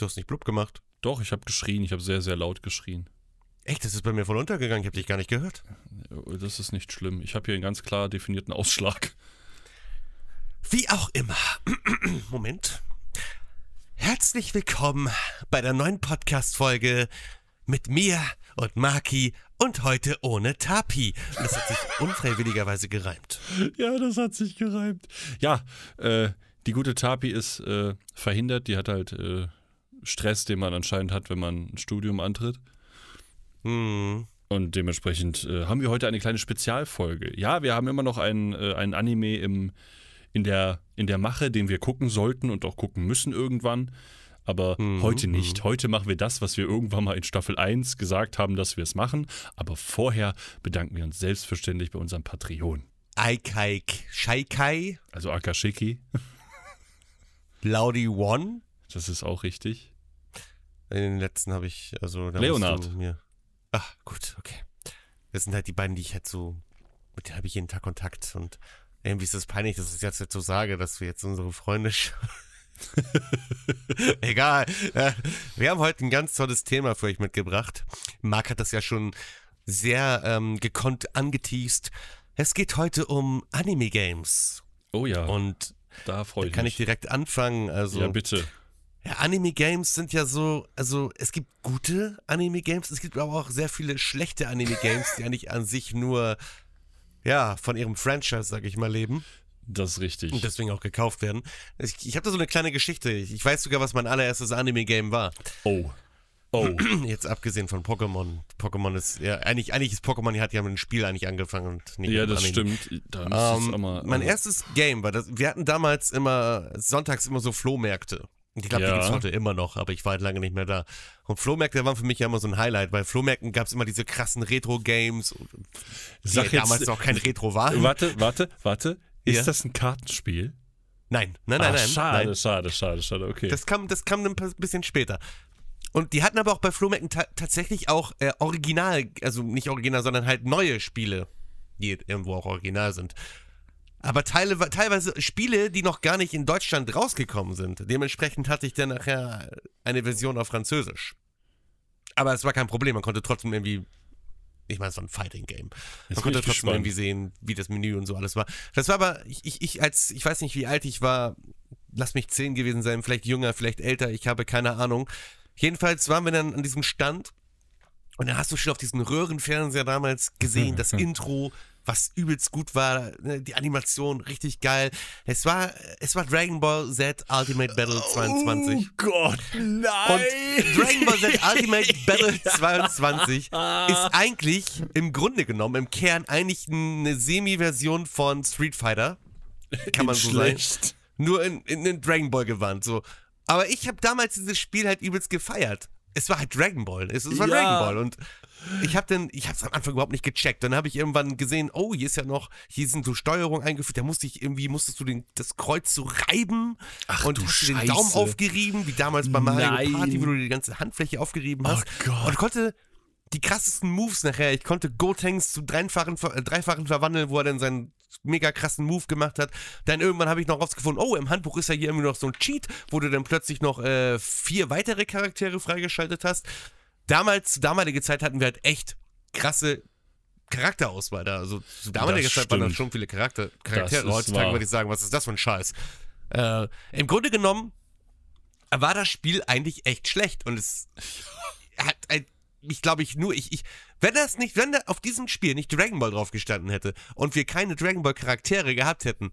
Du hast nicht blub gemacht. Doch, ich habe geschrien. Ich habe sehr, sehr laut geschrien. Echt, das ist bei mir voll untergegangen. Ich habe dich gar nicht gehört. Das ist nicht schlimm. Ich habe hier einen ganz klar definierten Ausschlag. Wie auch immer. Moment. Herzlich willkommen bei der neuen Podcast-Folge mit mir und Maki und heute ohne Tapi. Das hat sich unfreiwilligerweise gereimt. Ja, das hat sich gereimt. Ja, äh, die gute Tapi ist äh, verhindert. Die hat halt äh, Stress, den man anscheinend hat, wenn man ein Studium antritt. Hm. Und dementsprechend äh, haben wir heute eine kleine Spezialfolge. Ja, wir haben immer noch einen, äh, einen Anime im, in, der, in der Mache, den wir gucken sollten und auch gucken müssen irgendwann. Aber Mhm, heute nicht. Heute machen wir das, was wir irgendwann mal in Staffel 1 gesagt haben, dass wir es machen. Aber vorher bedanken wir uns selbstverständlich bei unserem Patreon. Aikai Shaikai, Also Akashiki, Laudi One. das ist auch richtig. In den letzten habe ich, also da Leonard. Mir, ach, gut, okay. Das sind halt die beiden, die ich halt so, mit denen habe ich jeden Tag Kontakt und irgendwie ist es peinlich, dass ich jetzt, jetzt so sage, dass wir jetzt unsere Freunde Egal. Wir haben heute ein ganz tolles Thema für euch mitgebracht. Marc hat das ja schon sehr ähm, gekonnt angeteased. Es geht heute um Anime-Games. Oh ja, Und da freue ich kann mich. ich direkt anfangen. Also, ja, bitte. Ja, Anime-Games sind ja so, also es gibt gute Anime-Games, es gibt aber auch sehr viele schlechte Anime-Games, die eigentlich an sich nur, ja, von ihrem Franchise, sag ich mal, leben Das ist richtig. und deswegen auch gekauft werden. Ich, ich habe da so eine kleine Geschichte. Ich, weiß sogar, was mein allererstes Anime-Game war. oh. Oh. Jetzt abgesehen von Pokémon. Pokémon ist, ja, eigentlich, eigentlich ist Pokémon, die hat ja mit dem Spiel eigentlich angefangen und nicht ja, das Anime. stimmt. Da Ähm, mal, mein also- erstes Game war das, wir hatten damals immer, sonntags immer so Flohmärkte. Ich glaube, die Ja. gibt's heute immer noch, aber ich war halt lange nicht mehr da. Und Flohmärkte waren für mich ja immer so ein Highlight, weil Flohmärkten gab's immer diese krassen Retro-Games, die Sag ja jetzt- damals noch kein Retro waren. Warte, warte, warte. Ist Ja. das ein Kartenspiel? Nein, nein, nein, ah, nein. schade, nein. schade, schade, schade, okay. Das kam, das kam ein bisschen später. Und die hatten aber auch bei Flohmärkten ta tatsächlich auch äh, original, also nicht original, sondern halt neue Spiele, die irgendwo auch original sind. Aber teile, teilweise Spiele, die noch gar nicht in Deutschland rausgekommen sind. Dementsprechend hatte ich dann nachher eine Version auf Französisch. Aber es war kein Problem, man konnte trotzdem irgendwie. Ich meine, es war ein Fighting-Game. Man konnte trotzdem gespannt. irgendwie sehen, wie das Menü und so alles war. Das war aber, ich, ich, ich als, ich weiß nicht, wie alt ich war, lass mich zehn gewesen sein, vielleicht jünger, vielleicht älter, ich habe keine Ahnung. Jedenfalls waren wir dann an diesem Stand und dann hast du schon auf diesen Röhrenfernseher damals gesehen, das Intro, was übelst gut war, ne, die Animation richtig geil. Es war, es war Dragon Ball Z Ultimate Battle 22. Oh Gott, nein! Und Dragon Ball Z Ultimate Battle 22 ist eigentlich im Grunde genommen, im Kern eigentlich eine Semi-Version von Street Fighter. Kann man so sagen. Schlecht. Nur in, in, in Dragon Ball gewandt. So. Aber ich habe damals dieses Spiel halt übelst gefeiert. Es war halt Dragon Ball. Es, es war Ja. Dragon Ball. Und ich habe dann, ich habe es am Anfang überhaupt nicht gecheckt. Dann habe ich irgendwann gesehen, oh, hier ist ja noch, hier sind so Steuerungen eingeführt. Da musste ich irgendwie, musstest du den, das Kreuz so reiben Ach und du hast du den Scheiße. Daumen aufgerieben, wie damals bei Mario Nein. Party, wo du die ganze Handfläche aufgerieben hast. Oh Gott. Und konnte die krassesten Moves nachher. Ich konnte Gotenks zu dreifachen, äh, dreifachen verwandeln, wo er dann seinen mega krassen Move gemacht hat. Dann irgendwann habe ich noch rausgefunden, oh, im Handbuch ist ja hier irgendwie noch so ein Cheat, wo du dann plötzlich noch äh, vier weitere Charaktere freigeschaltet hast. Damals, zu damaliger Zeit hatten wir halt echt krasse Charakterauswahl da. Also zu damaliger Das Zeit waren da schon viele Charakter, Charaktere. Heutzutage wahr. würde ich sagen, was ist das für ein Scheiß? Äh, Im Grunde genommen war das Spiel eigentlich echt schlecht und es hat ein, ich glaube ich nur ich ich wenn das nicht wenn da auf diesem Spiel nicht Dragon Ball drauf gestanden hätte und wir keine Dragon Ball Charaktere gehabt hätten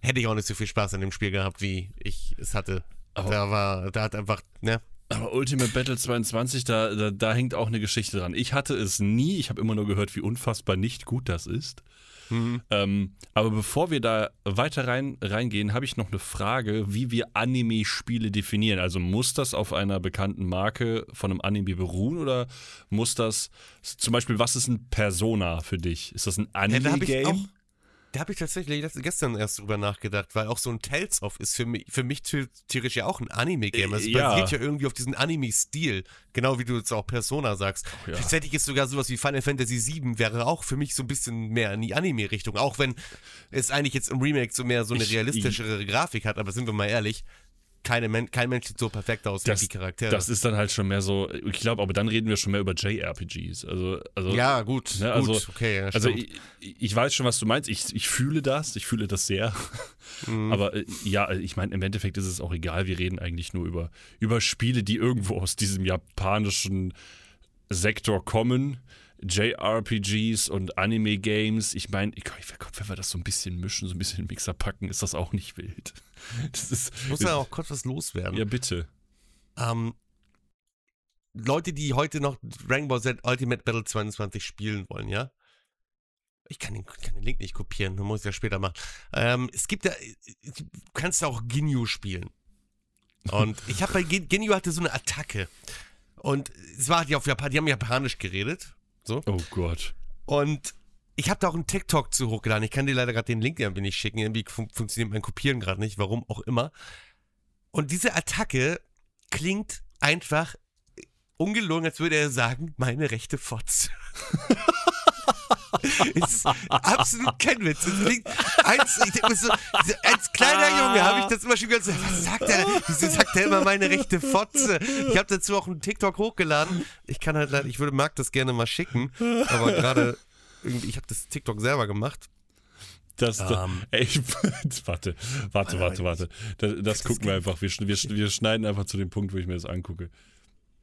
hätte ich auch nicht so viel Spaß an dem Spiel gehabt wie ich es hatte Aber- da war da hat einfach ne Aber Ultimate Battle 22, da, da, da hängt auch eine Geschichte dran. Ich hatte es nie, ich habe immer nur gehört, wie unfassbar nicht gut das ist. Mhm. Ähm, aber bevor wir da weiter rein, reingehen, habe ich noch eine Frage, wie wir Anime-Spiele definieren. Also muss das auf einer bekannten Marke von einem Anime beruhen oder muss das zum Beispiel, was ist ein Persona für dich? Ist das ein Anime-Game? Da habe ich tatsächlich gestern erst drüber nachgedacht, weil auch so ein Tales of ist für mich, für mich the- theoretisch ja auch ein Anime-Game. Es Äh, ja. basiert ja irgendwie auf diesem Anime-Stil. Genau wie du jetzt auch Persona sagst. ja. Tatsächlich ist sogar sowas wie Final Fantasy VII wäre auch für mich so ein bisschen mehr in die Anime-Richtung. Auch wenn es eigentlich jetzt im Remake so mehr so eine Ich- realistischere Grafik hat, aber sind wir mal ehrlich. Keine Men kein Mensch sieht so perfekt aus Das- wie die Charaktere. Das ist dann halt schon mehr so, ich glaube, aber dann reden wir schon mehr über JRPGs. Also, also ja, gut, Ne, gut, also- okay. Ja, Also stimmt. ich, ich weiß schon, was du meinst. Ich, ich fühle das, ich fühle das sehr. Mhm. Aber äh, ja, ich meine, im Endeffekt ist es auch egal. Wir reden eigentlich nur über, über Spiele, die irgendwo aus diesem japanischen Sektor kommen. JRPGs und Anime-Games. Ich meine, wenn wir das so ein bisschen mischen, so ein bisschen in den Mixer packen, ist das auch nicht wild. Das ist, ich muss ja auch kurz was loswerden. ja, bitte. Ähm, Leute, die heute noch Dragon Ball Z Ultimate Battle 22 spielen wollen, ja? Ich kann den, kann den Link nicht kopieren, dann muss ich ja später machen. Ähm, es gibt ja, du kannst auch Ginyu spielen. Und ich habe bei Gin- Ginyu hatte so eine Attacke. Und es war die auf Japan, die haben Japanisch geredet. So. Oh Gott. Und ich habe da auch einen TikTok zu hochgeladen. Ich kann dir leider gerade den Link irgendwie nicht schicken. Irgendwie fun funktioniert mein Kopieren gerade nicht, warum auch immer. Und diese Attacke klingt einfach ungelogen, als würde er sagen, meine rechte Fotze. es ist absolut kein Witz. Klingt, als, ich so, als kleiner Junge habe ich das immer schon gehört. Was sagt er? Wieso sagt er immer meine rechte Fotze? Ich habe dazu auch einen TikTok hochgeladen. Ich kann halt leider, ich würde Marc das gerne mal schicken, aber gerade ich habe das TikTok selber gemacht. Das, Ähm. ey, warte, warte, warte, warte. Das, das gucken wir einfach. Wir, wir, wir schneiden einfach zu dem Punkt, wo ich mir das angucke.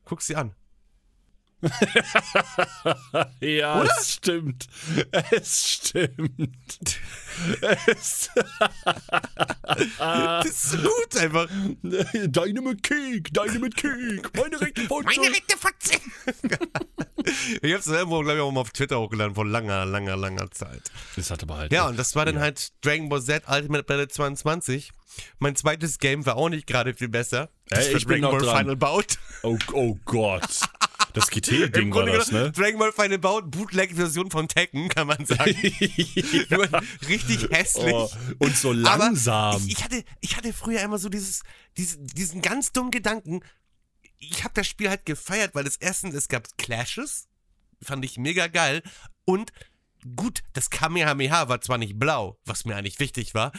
Guck's dir an. Ja, es stimmt. Es stimmt. Es, Das ist so gut einfach. Dynamite Cake, Dynamite Cake, meine rechte Fotze. rechte Fotze. ich hab's irgendwo, glaube ich, auch mal auf Twitter hochgeladen vor langer, langer, langer Zeit. Das hat aber halt. Ja, und das war dann halt Dragon Ball Z Ultimate Battle 22. Mein zweites Game war auch nicht gerade viel besser. Das Ey, war ich bin Dragon noch Ball dran. Final Bout. Oh, oh Gott. Das GT-Ding war das, ne? Dragon Ball Final Bout, Bootleg-Version von Tekken, kann man sagen. Nur richtig hässlich. oh, und so langsam. Ich, ich, hatte, ich hatte früher immer so dieses, diesen, diesen ganz dummen Gedanken. Ich habe das Spiel halt gefeiert, weil es erstens, es gab Clashes, fand ich mega geil. Und gut, das Kamehameha war zwar nicht blau, was mir eigentlich wichtig war,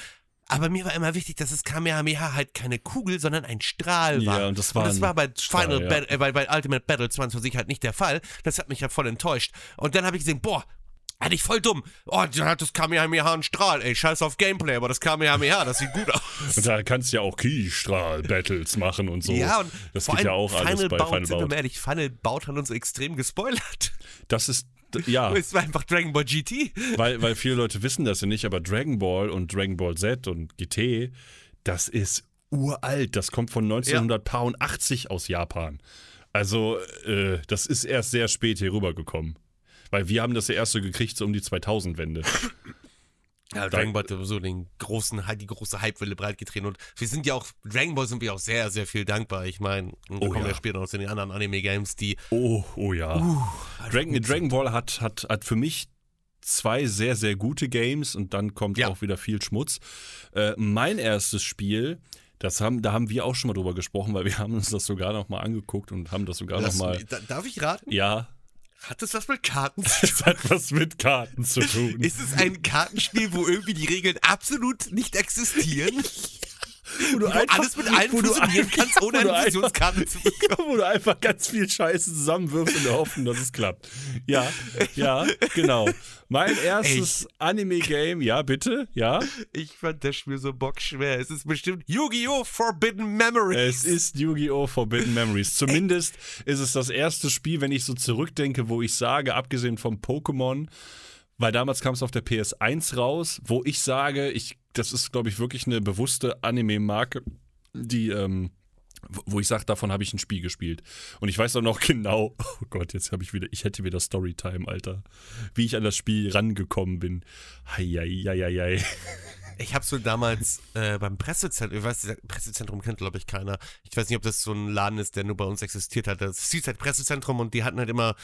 aber mir war immer wichtig, dass das Kamehameha halt keine Kugel, sondern ein Strahl war. Ja, und das war das ein war bei Strahl, Final ja. Äh, bei, bei Ultimate Battle 22 halt nicht der Fall. Das hat mich ja voll enttäuscht. Und dann habe ich gesehen, boah, eigentlich voll dumm. Oh, dann hat das Kamehameha einen Strahl. Ey, scheiß auf Gameplay, aber das Kamehameha, das sieht gut aus. Und da kannst du ja auch Keystrahl-Battles machen und so. Ja, und das vor geht ja auch alles Final bei Bout, Final sind wir Bout. ehrlich, Final Bout hat uns extrem gespoilert. Das ist, ja, Es war einfach Dragon Ball GT. weil, weil viele Leute wissen das ja nicht, aber Dragon Ball und Dragon Ball Z und GT, das ist uralt. Das kommt von 1980 aus Japan. Also, äh, das ist erst sehr spät hier rübergekommen. Weil wir haben das ja erst so gekriegt, so um die 2000-Wende. Ja, Dragon Ball hat so den großen, die große Hypewelle breitgetreten und wir sind ja auch, Dragon Ball sind wir auch sehr, sehr viel dankbar. Ich meine, da Oh kommen ja. wir später noch zu den anderen Anime-Games, die Oh, oh ja. Dragon, Dragon Ball hat, hat, hat für mich zwei sehr, sehr gute Games und dann kommt Ja. auch wieder viel Schmutz. Äh, mein erstes Spiel, das haben, da haben wir auch schon mal drüber gesprochen, weil wir haben uns das sogar noch mal angeguckt und haben das sogar noch Lass mal. mich- da- Darf ich raten? Ja, Hat das was mit Karten zu tun? es hat was mit Karten zu tun. Ist es ein Kartenspiel, wo irgendwie die Regeln absolut nicht existieren? wo du Wo du alles mit wo du fusionieren einfach- kannst, ohne eine Fusionskarte zu bekommen. wo du einfach ganz viel Scheiße zusammenwirfst in der Hoffnung, dass es klappt. Ja, ja, genau. Mein erstes Anime-Game, ja, bitte, ja. Ich fand das Spiel so bockschwer. Es ist bestimmt Yu-Gi-Oh! Forbidden Memories. Es ist Yu-Gi-Oh! Forbidden Memories. Zumindest ist es das erste Spiel, wenn ich so zurückdenke, wo ich sage, abgesehen vom Pokémon, weil damals kam es auf der PS1 raus, wo ich sage, ich, das ist, glaube ich, wirklich eine bewusste Anime-Marke, die, ähm, wo- ich sage, davon habe ich ein Spiel gespielt. Und ich weiß auch noch genau, oh Gott, jetzt habe ich wieder, ich hätte wieder Storytime, Alter. Wie ich an das Spiel rangekommen bin. Heieieiei. Ich habe so damals äh, beim Pressezentrum, ich weiß, Pressezentrum kennt glaube ich keiner. Ich weiß nicht, ob das so ein Laden ist, der nur bei uns existiert hat. Das hieß halt Pressezentrum und die hatten halt immer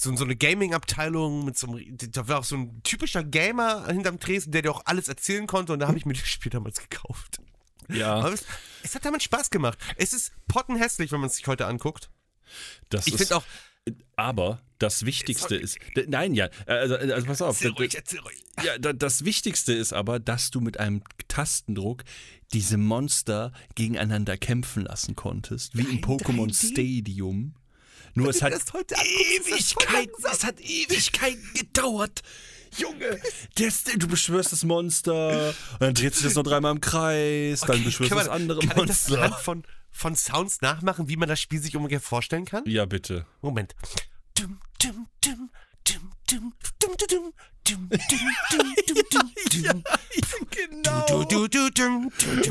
so, so eine Gaming-Abteilung mit so einem, da war auch so ein typischer Gamer hinterm Tresen, der dir auch alles erzählen konnte und da habe ich mir das Spiel damals gekauft. Ja, Aber es, es hat damals Spaß gemacht. Es ist pottenhässlich, wenn man es sich heute anguckt. das Ich ist. finde auch, Aber das Wichtigste ist. Nein, ja, also, also pass auf. erzähl ruhig, erzähl ruhig. Ja, da- das Wichtigste ist aber, dass du mit einem Tastendruck diese Monster gegeneinander kämpfen lassen konntest, wie im Pokémon 3D? Stadium. Nur es hat voll Ewigkeit, es hat Ewigkeit gedauert. Junge, das, du beschwörst das Monster, und dann dreht sich das noch dreimal im Kreis, dann beschwörst du das andere kann ich das Monster. anhand von, von Sounds nachmachen, wie man das Spiel sich ungefähr vorstellen kann? Ja, bitte. Moment. Dum, dum, dum,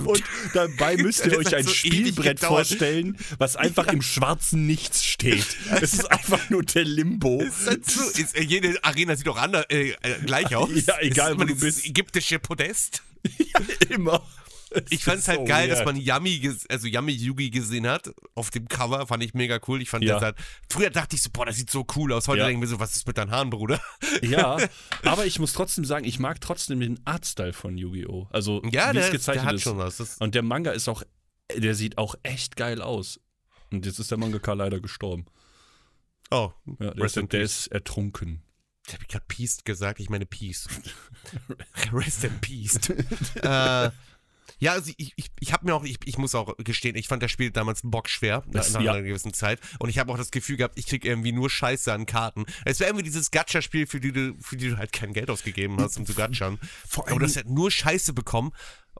und dabei müsst ihr euch ein Spielbrett vorstellen, was einfach im schwarzen Nichts steht. Es ist einfach nur der Limbo. Jede Arena sieht doch gleich aus. Ja, egal, ist wo du bist. ägyptische Podest. Immer. Ich fand es halt so geil, dass weird. man Yami, ges- also Yami Yugi gesehen hat auf dem Cover, fand ich mega cool. Ich fand Ja. das halt, früher dachte ich so, boah, das sieht so cool aus. Heute Ja. denke ich mir so, was ist mit deinen Haaren, Bruder? Ja, aber ich muss trotzdem sagen, ich mag trotzdem den Artstyle von Yu-Gi-Oh! Also, Ja, wie es ist, gezeichnet der hat ist. schon was. Und der Manga ist auch, der sieht auch echt geil aus. Und jetzt ist der Mangaka leider gestorben. oh, Ja, der, ist, der ist ertrunken. Ich habe gerade Peace gesagt, ich meine Peace. Rest in Peace. äh, ja, also ich, ich, ich habe mir auch, ich, ich muss auch gestehen, ich fand das Spiel damals bockschwer nach, nach ja. einer gewissen Zeit. Und ich habe auch das Gefühl gehabt, ich krieg irgendwie nur Scheiße an Karten. Es wäre irgendwie dieses Gacha-Spiel, für, die du, für die du halt kein Geld ausgegeben hast, um zu gatschern. Vor Aber du hast halt nur Scheiße bekommen.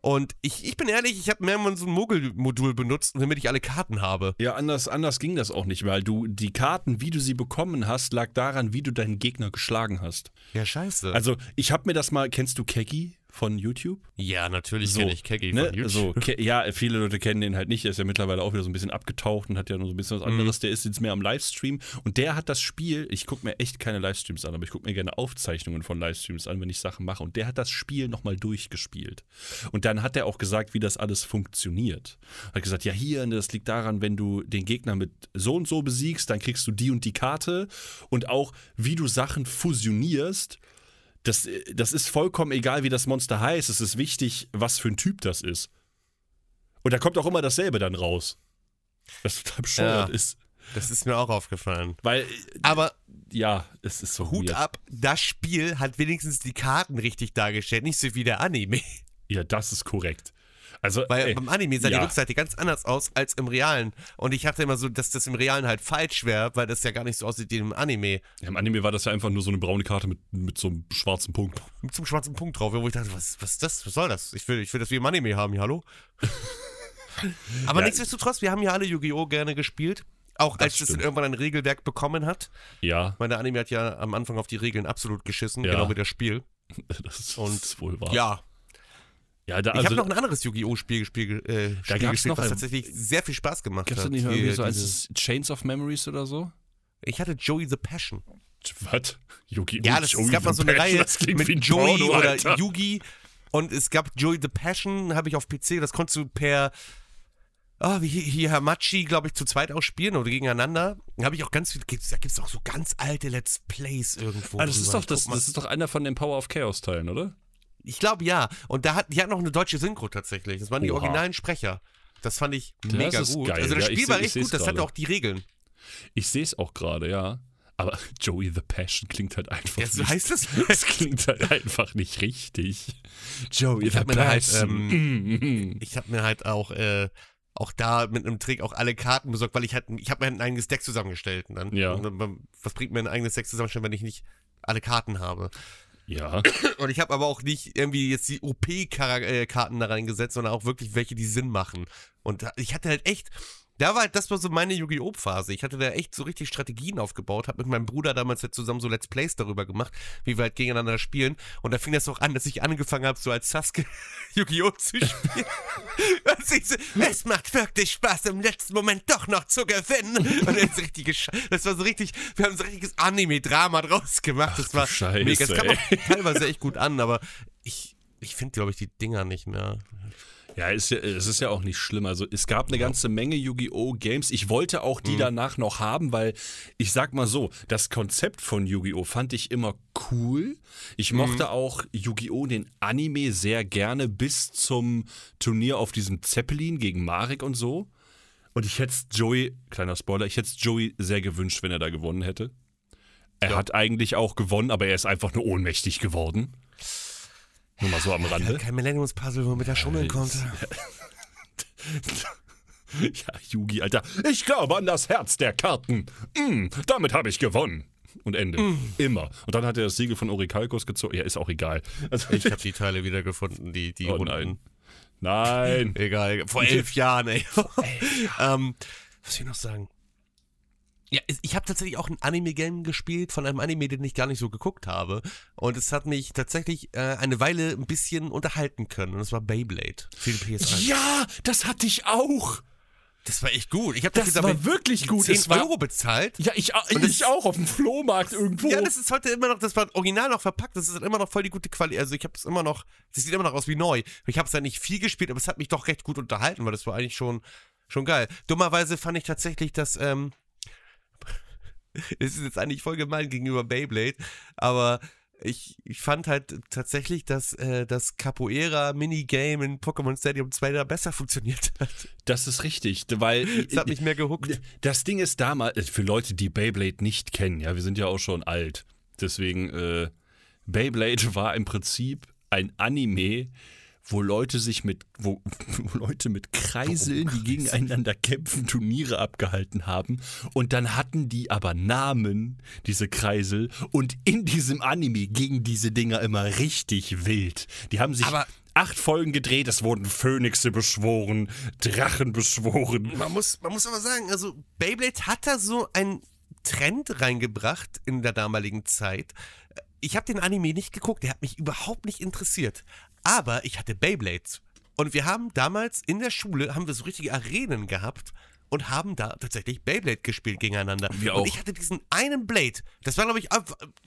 Und ich, ich bin ehrlich, ich habe mehrmals so ein Mogel-Modul benutzt, damit ich alle Karten habe. Ja, anders, anders ging das auch nicht, weil du die Karten, wie du sie bekommen hast, lag daran, wie du deinen Gegner geschlagen hast. Ja, scheiße. Also, ich habe mir das mal, kennst du Keggy von YouTube? ja, natürlich So, kenne ich Keggy Ne? von YouTube. So, Ke ja, viele Leute kennen den halt nicht. Der ist ja mittlerweile auch wieder so ein bisschen abgetaucht und hat ja nur so ein bisschen was Mhm. anderes. Der ist jetzt mehr am Livestream und der hat das Spiel. Ich gucke mir echt keine Livestreams an, aber ich gucke mir gerne Aufzeichnungen von Livestreams an, wenn ich Sachen mache. Und der hat das Spiel nochmal durchgespielt. Und dann hat er auch gesagt, wie das alles funktioniert. Hat gesagt, ja, hier, ne, das liegt daran, wenn du den Gegner mit so und so besiegst, dann kriegst du die und die Karte. Und auch, wie du Sachen fusionierst. Das, das ist vollkommen egal, wie das Monster heißt. Es ist wichtig, was für ein Typ das ist. Und da kommt auch immer dasselbe dann raus. Was total bescheuert Ja. ist. Das ist mir auch aufgefallen. Weil, Aber ja, es ist so Hut weird. ab, das Spiel hat wenigstens die Karten richtig dargestellt, nicht so wie der Anime. Ja, das ist korrekt. Also, Weil ey, beim Anime sah ja. die Rückseite ganz anders aus als im Realen. Und ich hatte immer so, dass das im Realen halt falsch wäre, weil das ja gar nicht so aussieht wie im Anime. im Anime war das ja einfach nur so eine braune Karte mit, mit so einem schwarzen Punkt. Mit so einem schwarzen Punkt drauf, wo ich dachte, was, was ist das? Was soll das? Ich will, ich will das wie im Anime haben, ja, hallo? Aber Ja. nichtsdestotrotz, wir haben ja alle Yu-Gi-Oh! gerne gespielt. Auch als es irgendwann ein Regelwerk bekommen hat. Ja, meine, der Anime hat ja am Anfang auf die Regeln absolut geschissen, Ja. genau wie das Spiel. das ist, Und- ist wohl wahr. Ja, ja da, Ich also, habe noch ein anderes Yu-Gi-Oh! Spiel, Spiel, äh, Spiel gab's gespielt, noch was tatsächlich sehr viel Spaß gemacht Gab's da hat. nicht mal Hier, irgendwie so eins, Chains of Memories oder so? ich hatte Joey the Passion. Was? Yugi Ja, das, es gab mal so eine Reihe das klingt mit Joey Porno, oder Alter. Yugi und es gab Joey the Passion, habe ich auf PC, das konntest du per Ah, wie hier Hamachi, glaube ich, zu zweit auch spielen oder gegeneinander. Da habe ich auch ganz viel, gibt's, da gibt es auch so ganz alte Let's Plays irgendwo. Ah, das ist doch das, das ist doch einer von den Power of Chaos Teilen, oder? Ich glaube ja. Und da hat, die hat noch eine deutsche Synchro tatsächlich. Das waren die Oha. originalen Sprecher. Das fand ich Das mega gut. geil. Also das Ja, ich Spiel seh- war ich echt gut, das hatte auch die Regeln. Ich sehe es auch gerade, ja. Aber Joey the Passion klingt halt einfach so nicht. heißt es. Das klingt halt einfach nicht richtig. Joey the mir da halt, Passion. ähm, Ich habe mir halt auch, äh, auch da mit einem Trick auch alle Karten besorgt, weil ich halt, ich habe mir ein eigenes Deck zusammengestellt. Und dann, Ja. und dann, was bringt mir ein eigenes Deck zusammenstellen, wenn ich nicht alle Karten habe? Ja, Und ich habe aber auch nicht irgendwie jetzt die OP-Karten da reingesetzt, sondern auch wirklich welche, die Sinn machen. Und ich hatte halt echt, da war halt, das war so meine Yu-Gi-Oh! Phase. Ich hatte da echt so richtig Strategien aufgebaut, habe mit meinem Bruder damals halt zusammen so Let's Plays darüber gemacht, wie wir halt gegeneinander spielen. Und da fing das auch an, dass ich angefangen habe, so als Sasuke Yu-Gi-Oh! zu spielen. So, es macht wirklich Spaß, im letzten Moment doch noch zu gewinnen. Und das, ist richtig gesch- das war so richtig, wir haben so ein richtiges Anime-Drama draus gemacht. das war Scheiße, mega. Es kam auch teilweise echt gut an, aber ich, ich finde, glaube ich, die Dinger nicht mehr. Ja, ist ja, es ist ja auch nicht schlimm. Also es gab eine ganze Menge Yu-Gi-Oh! Games. Ich wollte auch Mhm. die danach noch haben, weil ich sag mal so, das Konzept von Yu-Gi-Oh! fand ich immer cool. Ich Mhm. mochte auch Yu-Gi-Oh! den Anime sehr gerne bis zum Turnier auf diesem Zeppelin gegen Marek und so. Und ich hätte Joey, kleiner Spoiler, ich hätte Joey sehr gewünscht, wenn er da gewonnen hätte. Er Ja. hat eigentlich auch gewonnen, aber er ist einfach nur ohnmächtig geworden. Nur mal so am Rande. Kein Millenniums-Puzzle, womit er schummeln konnte. Ja, Yugi, Alter. Ich glaube an das Herz der Karten. Mm, damit habe ich gewonnen. Und Ende. Immer. Und dann hat er das Siegel von Orikalkos gezogen. Ja, ist auch egal. Also, Ich habe die Teile wiedergefunden, die, die oh nein. Nein. Egal, vor elf Jahren, ey. ähm, was soll ich noch sagen? Ja, es- ich habe tatsächlich auch ein Anime-Game gespielt von einem Anime, den ich gar nicht so geguckt habe. Und es hat mich tatsächlich äh, eine Weile ein bisschen unterhalten können. Und das war Beyblade für die PS1. Ja, das hatte ich auch. Das war echt gut. Ich habe Das war wirklich gut. 10 Es war- Euro bezahlt. Ja, ich, das- ich auch auf dem Flohmarkt irgendwo. Ja, das ist heute immer noch, das war original noch verpackt, das ist immer noch voll die gute Qualität. Also ich habe es immer noch, das sieht immer noch aus wie neu. Ich habe es ja nicht viel gespielt, aber es hat mich doch recht gut unterhalten, weil das war eigentlich schon, schon geil. Dummerweise fand ich tatsächlich, dass, ähm, es ist jetzt eigentlich voll gemein gegenüber Beyblade, aber ich, ich fand halt tatsächlich, dass äh, das Capoeira-Minigame in Pokémon Stadium 2 da besser funktioniert hat. Das ist richtig, weil Es hat mich mehr gehuckt. das Ding ist damals, für Leute, die Beyblade nicht kennen, ja, wir sind ja auch schon alt. Deswegen, äh, Beyblade war im Prinzip ein Anime, wo Leute sich mit, wo, wo Leute mit Kreiseln, die gegeneinander kämpfen, Turniere abgehalten haben. Und dann hatten die aber Namen, diese Kreisel. Und in diesem Anime gingen diese Dinger immer richtig wild. Die haben sich Aber- acht Folgen gedreht, es wurden Phönixe beschworen, Drachen beschworen. Man muss, man muss aber sagen, also Beyblade hat da so einen Trend reingebracht in der damaligen Zeit. Ich habe den Anime nicht geguckt, der hat mich überhaupt nicht interessiert. Aber ich hatte Beyblades. Und wir haben damals in der Schule, haben wir so richtige Arenen gehabt und haben da tatsächlich Beyblade gespielt gegeneinander. Wir Und auch. ich hatte diesen einen Blade. Das war, glaube ich,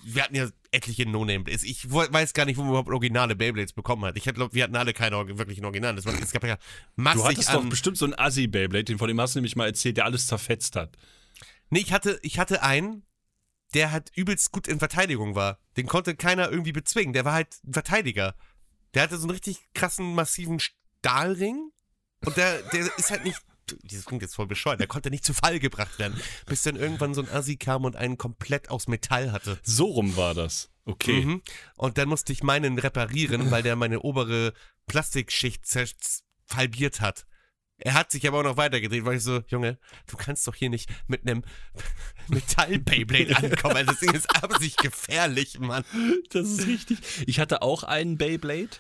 wir hatten ja etliche No-Name-Blades. Ich weiß gar nicht, wo man überhaupt originale Beyblades bekommen hat. Ich glaube, wir hatten alle keine wirklichen Originalen. Das war, es gab ja massig Du hattest doch bestimmt so einen Assi-Beyblade, den von dem hast du nämlich mal erzählt, der alles zerfetzt hat. Nee, ich hatte, ich hatte einen, der halt übelst gut in Verteidigung war. Den konnte keiner irgendwie bezwingen. Der war halt ein Verteidiger. Der hatte so einen richtig krassen, massiven Stahlring. Und der, der ist halt nicht. Dieses klingt jetzt voll bescheuert. Der konnte nicht zu Fall gebracht werden. Bis dann irgendwann so ein Assi kam und einen komplett aus Metall hatte. So rum war das. Okay. Mhm. Und dann musste ich meinen reparieren, weil der meine obere Plastikschicht zer- halbiert hat. Er hat sich aber auch noch weitergedreht, weil ich so, Junge, du kannst doch hier nicht mit einem Metall-Beyblade ankommen. Also das Ding ist aber sich gefährlich, Mann. Das ist richtig. Ich hatte auch einen Beyblade.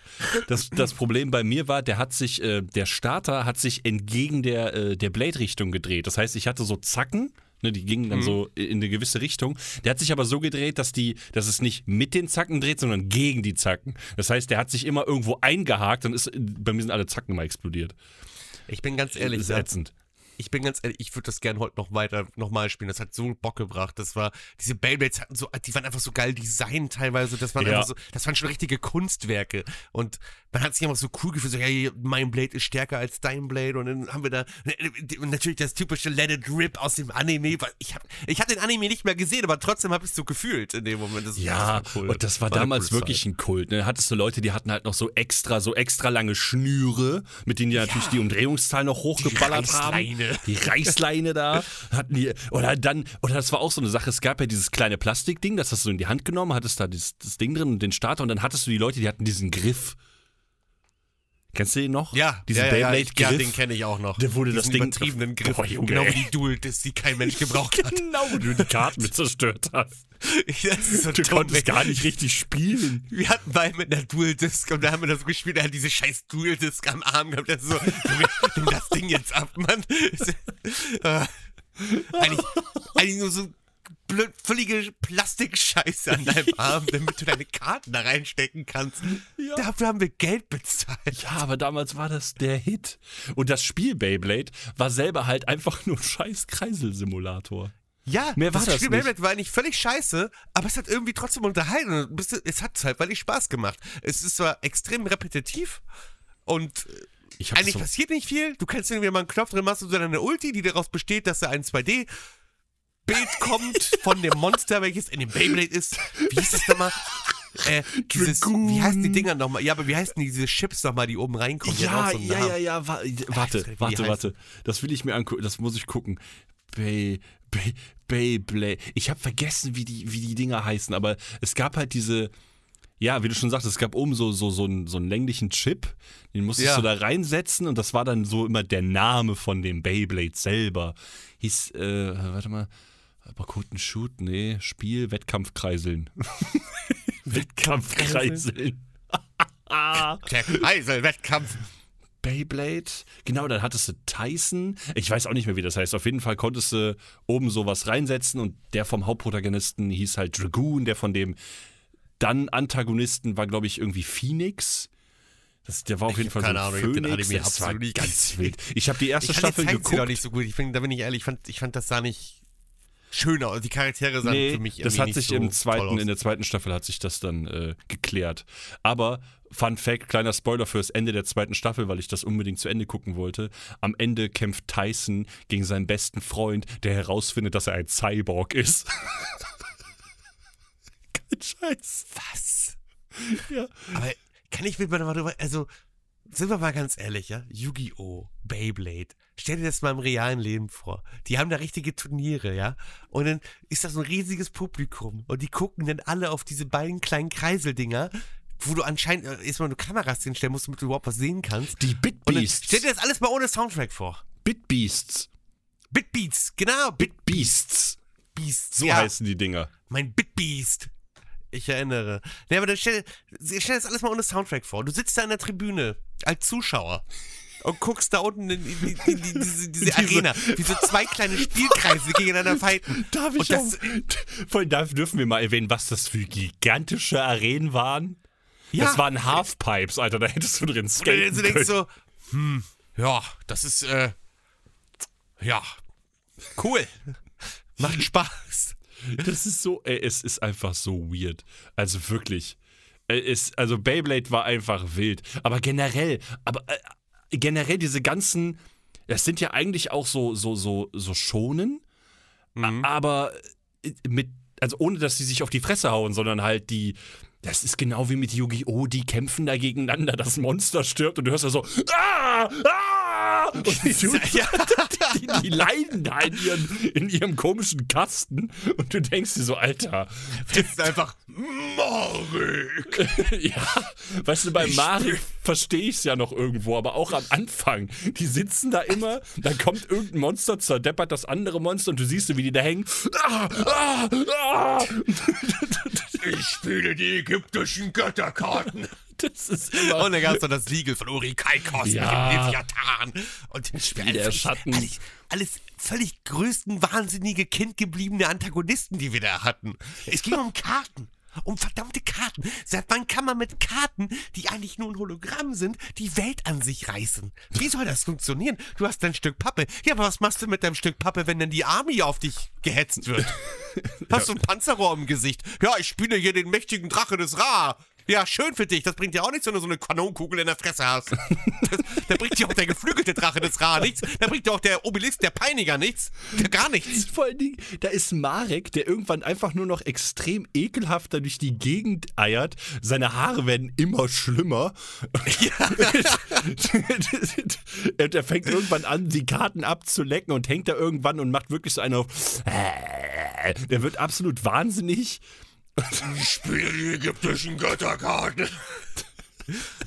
Das, das Problem bei mir war, der hat sich, äh, der Starter hat sich entgegen der, äh, der Blade-Richtung gedreht. Das heißt, ich hatte so Zacken. Ne, die gingen dann so in eine gewisse Richtung. Der hat sich aber so gedreht, dass, die, dass es nicht mit den Zacken dreht, sondern gegen die Zacken. Das heißt, der hat sich immer irgendwo eingehakt und ist, bei mir sind alle Zacken immer explodiert. Ich bin ganz ehrlich, das ist ne? ätzend. Ich bin ganz ehrlich, ich würde das gern heute noch weiter nochmal spielen. Das hat so Bock gebracht. Das war, diese Beyblades hatten so, die waren einfach so geil designt teilweise. Das waren Ja. einfach so, das waren schon richtige Kunstwerke. Und man hat sich immer so cool gefühlt, so, hey, mein Blade ist stärker als dein Blade. Und dann haben wir da, und natürlich das typische Let It Rip aus dem Anime. Ich hab, ich hab den Anime nicht mehr gesehen, aber trotzdem habe ich es so gefühlt in dem Moment. Das, Ja, das war cool. und das war, eine damals wirklich Zeit. ein Kult. Ne? Hattest du Leute, die hatten halt noch so extra, so extra lange Schnüre, mit denen die natürlich die Umdrehungszahl noch hochgeballert haben. Die Reißleine da hatten die. Oder dann, oder das war auch so eine Sache, es gab ja dieses kleine Plastikding, das hast du in die Hand genommen, hattest da dieses, das Ding drin und den Starter und dann hattest du die Leute, die hatten diesen Griff. Kennst du den noch? Ja, diesen ja, ja, ja, Beyblade-Griff. ja, den kenne ich auch noch. Der wurde Diesen das Ding- übertriebenen Griff. Boah, Junge, genau wie die Dual, das die kein Mensch gebraucht hat. Genau, wo du die Karten mit zerstört hast. so Du dumm, konntest ey. gar nicht richtig spielen. Wir hatten beide mit einer Dual Disc und da haben wir das gespielt. Er hat diese scheiß Dual Disc am Arm gehabt. Das ist so, nimm das Ding jetzt ab, Mann. äh, eigentlich, eigentlich nur so völlige Plastikscheiße an deinem Arm, damit du deine Karten da reinstecken kannst. Ja. Dafür haben wir Geld bezahlt. Ja, aber damals war das der Hit. Und das Spiel Beyblade war selber halt einfach nur ein scheiß Kreiselsimulator. Ja, Mehr war das Spiel nicht. Beyblade war eigentlich völlig scheiße, aber es hat irgendwie trotzdem unterhalten. und Es hat halt weil ich Spaß gemacht. Es ist zwar extrem repetitiv und hab eigentlich so, passiert nicht viel. Du kannst irgendwie mal einen Knopf drin machst du dann eine Ulti, die daraus besteht, dass da ein 2D Bild kommt von dem Monster, welches in dem Beyblade ist. Wie hieß das nochmal? Äh, dieses, wie heißen die Dinger nochmal? Ja, aber wie heißen diese Chips nochmal, die oben reinkommen? Ja, so ja, ja, ja, wa warte, gar nicht, wie die warte, warte. Das will ich mir angucken, das muss ich gucken. Bey, Bey, Beyblade. Ich habe vergessen, wie die, wie die Dinger heißen, aber es gab halt diese, Ja, wie du schon sagst, es gab oben so, so, so, einen, so einen länglichen Chip, den musstest Ja. du da reinsetzen und das war dann so immer der Name von dem Beyblade selber. Hieß, äh, warte mal, Bakuten Shoot, nee, Spiel, Wettkampfkreiseln. Wettkampfkreiseln. Der Kreiselwettkampf. Beyblade. Genau, dann hattest du Tyson. Ich weiß auch nicht mehr, wie das heißt. Auf jeden Fall konntest du oben sowas reinsetzen und der vom Hauptprotagonisten hieß halt Dragoon, der von dem dann Antagonisten war, glaube ich, irgendwie Phoenix. Das, der war auf Ich jeden Fall keine so ein Ahnung, ich hab den. Anime Das war ganz wild. Ich habe die erste Ich Staffel geguckt. auch nicht so gut. Ich find, da bin ich ehrlich, ich fand, ich fand das sah nicht schöner aus. Die Charaktere sahen Nee, für mich das hat sich so im zweiten, in der zweiten Staffel hat sich das dann äh, geklärt. Aber Fun Fact, kleiner Spoiler fürs Ende der zweiten Staffel, weil ich das unbedingt zu Ende gucken wollte. Am Ende kämpft Tyson gegen seinen besten Freund, der herausfindet, dass er ein Cyborg ist. Kein Scheiß. Was? Ja. Aber kann ich mir mal drüber, also, sind wir mal ganz ehrlich, ja? Yu-Gi-Oh!, Beyblade. Stell dir das mal im realen Leben vor. Die haben da richtige Turniere, ja? Und dann ist das ein riesiges Publikum. Und die gucken dann alle auf diese beiden kleinen Kreiseldinger, wo du anscheinend äh, erstmal nur Kameras hinstellen musst, damit du überhaupt was sehen kannst. Die Bitbeasts. stell dir das alles mal ohne Soundtrack vor. Bitbeasts. Bitbeats, genau, Bitbeasts. Bitbeast. So ja. heißen die Dinger. Mein Bitbeast. Ich erinnere. Ne, aber dann stell, stell das alles mal ohne Soundtrack vor. Du sitzt da in der Tribüne als Zuschauer und guckst da unten in, in, in, in die- diese, diese Arena, wie so zwei kleine Spielkreise gegeneinander fighten. Darf Und ich das- auch, Vor allem dürfen wir mal erwähnen, was das für gigantische Arenen waren? Ja. Das waren Halfpipes, Alter, da hättest du drin Und skaten dann so denkst können. so, hm, ja, das ist, äh, ja, cool. Macht Spaß. Das ist so, ey, es ist einfach so weird. Also wirklich. Es, also Beyblade war einfach wild. Aber generell, aber äh, generell diese ganzen, das sind ja eigentlich auch so, so, so, so schonen, Mhm. aber äh, mit, also ohne dass sie sich auf die Fresse hauen, sondern halt die. Das ist genau wie mit Yu-Gi-Oh! Die kämpfen da gegeneinander, das Monster stirbt und du hörst da so, ah, ah, und die, Ja. die, die leiden da in, ihren, in ihrem komischen Kasten und du denkst dir so, Alter, Das ist einfach Marek. ja, weißt du, bei Mario verstehe ich es ja noch irgendwo, aber auch am Anfang. Die sitzen da immer, dann kommt irgendein Monster, zerdeppert das andere Monster und du siehst, wie die da hängen. Ah, ah, ah. Ich spiele die ägyptischen Götterkarten. Das ist immer. Und dann gab es noch das Siegel von Uri Kaikos Ja. mit dem Leviathan. Und Spiel der Schatten. Alles, alles völlig größten, wahnsinnige, kindgebliebene Antagonisten, die wir da hatten. Es ging um Karten. Um verdammte Karten. Seit wann kann man mit Karten, die eigentlich nur ein Hologramm sind, die Welt an sich reißen? Wie soll das funktionieren? Du hast dein Stück Pappe. Ja, aber was machst du mit deinem Stück Pappe, wenn dann die Army auf dich gehetzt wird? Hast du ein Panzerrohr im Gesicht? Ja, ich spiele hier den mächtigen Drache des Ra. Ja, schön für dich. Das bringt dir auch nichts, wenn du so eine Kanonenkugel in der Fresse hast. Das, da bringt dir auch der geflügelte Drache des Ra nichts. Da bringt dir auch der Obelisk, der Peiniger nichts. Der gar nichts. Vor allen Dingen, da ist Marek, der irgendwann einfach nur noch extrem ekelhafter durch die Gegend eiert. Seine Haare werden immer schlimmer. und er fängt irgendwann an, die Karten abzulecken und hängt da irgendwann und macht wirklich so eine auf. Der wird absolut wahnsinnig. Ich spiele die ägyptischen Götterkarten.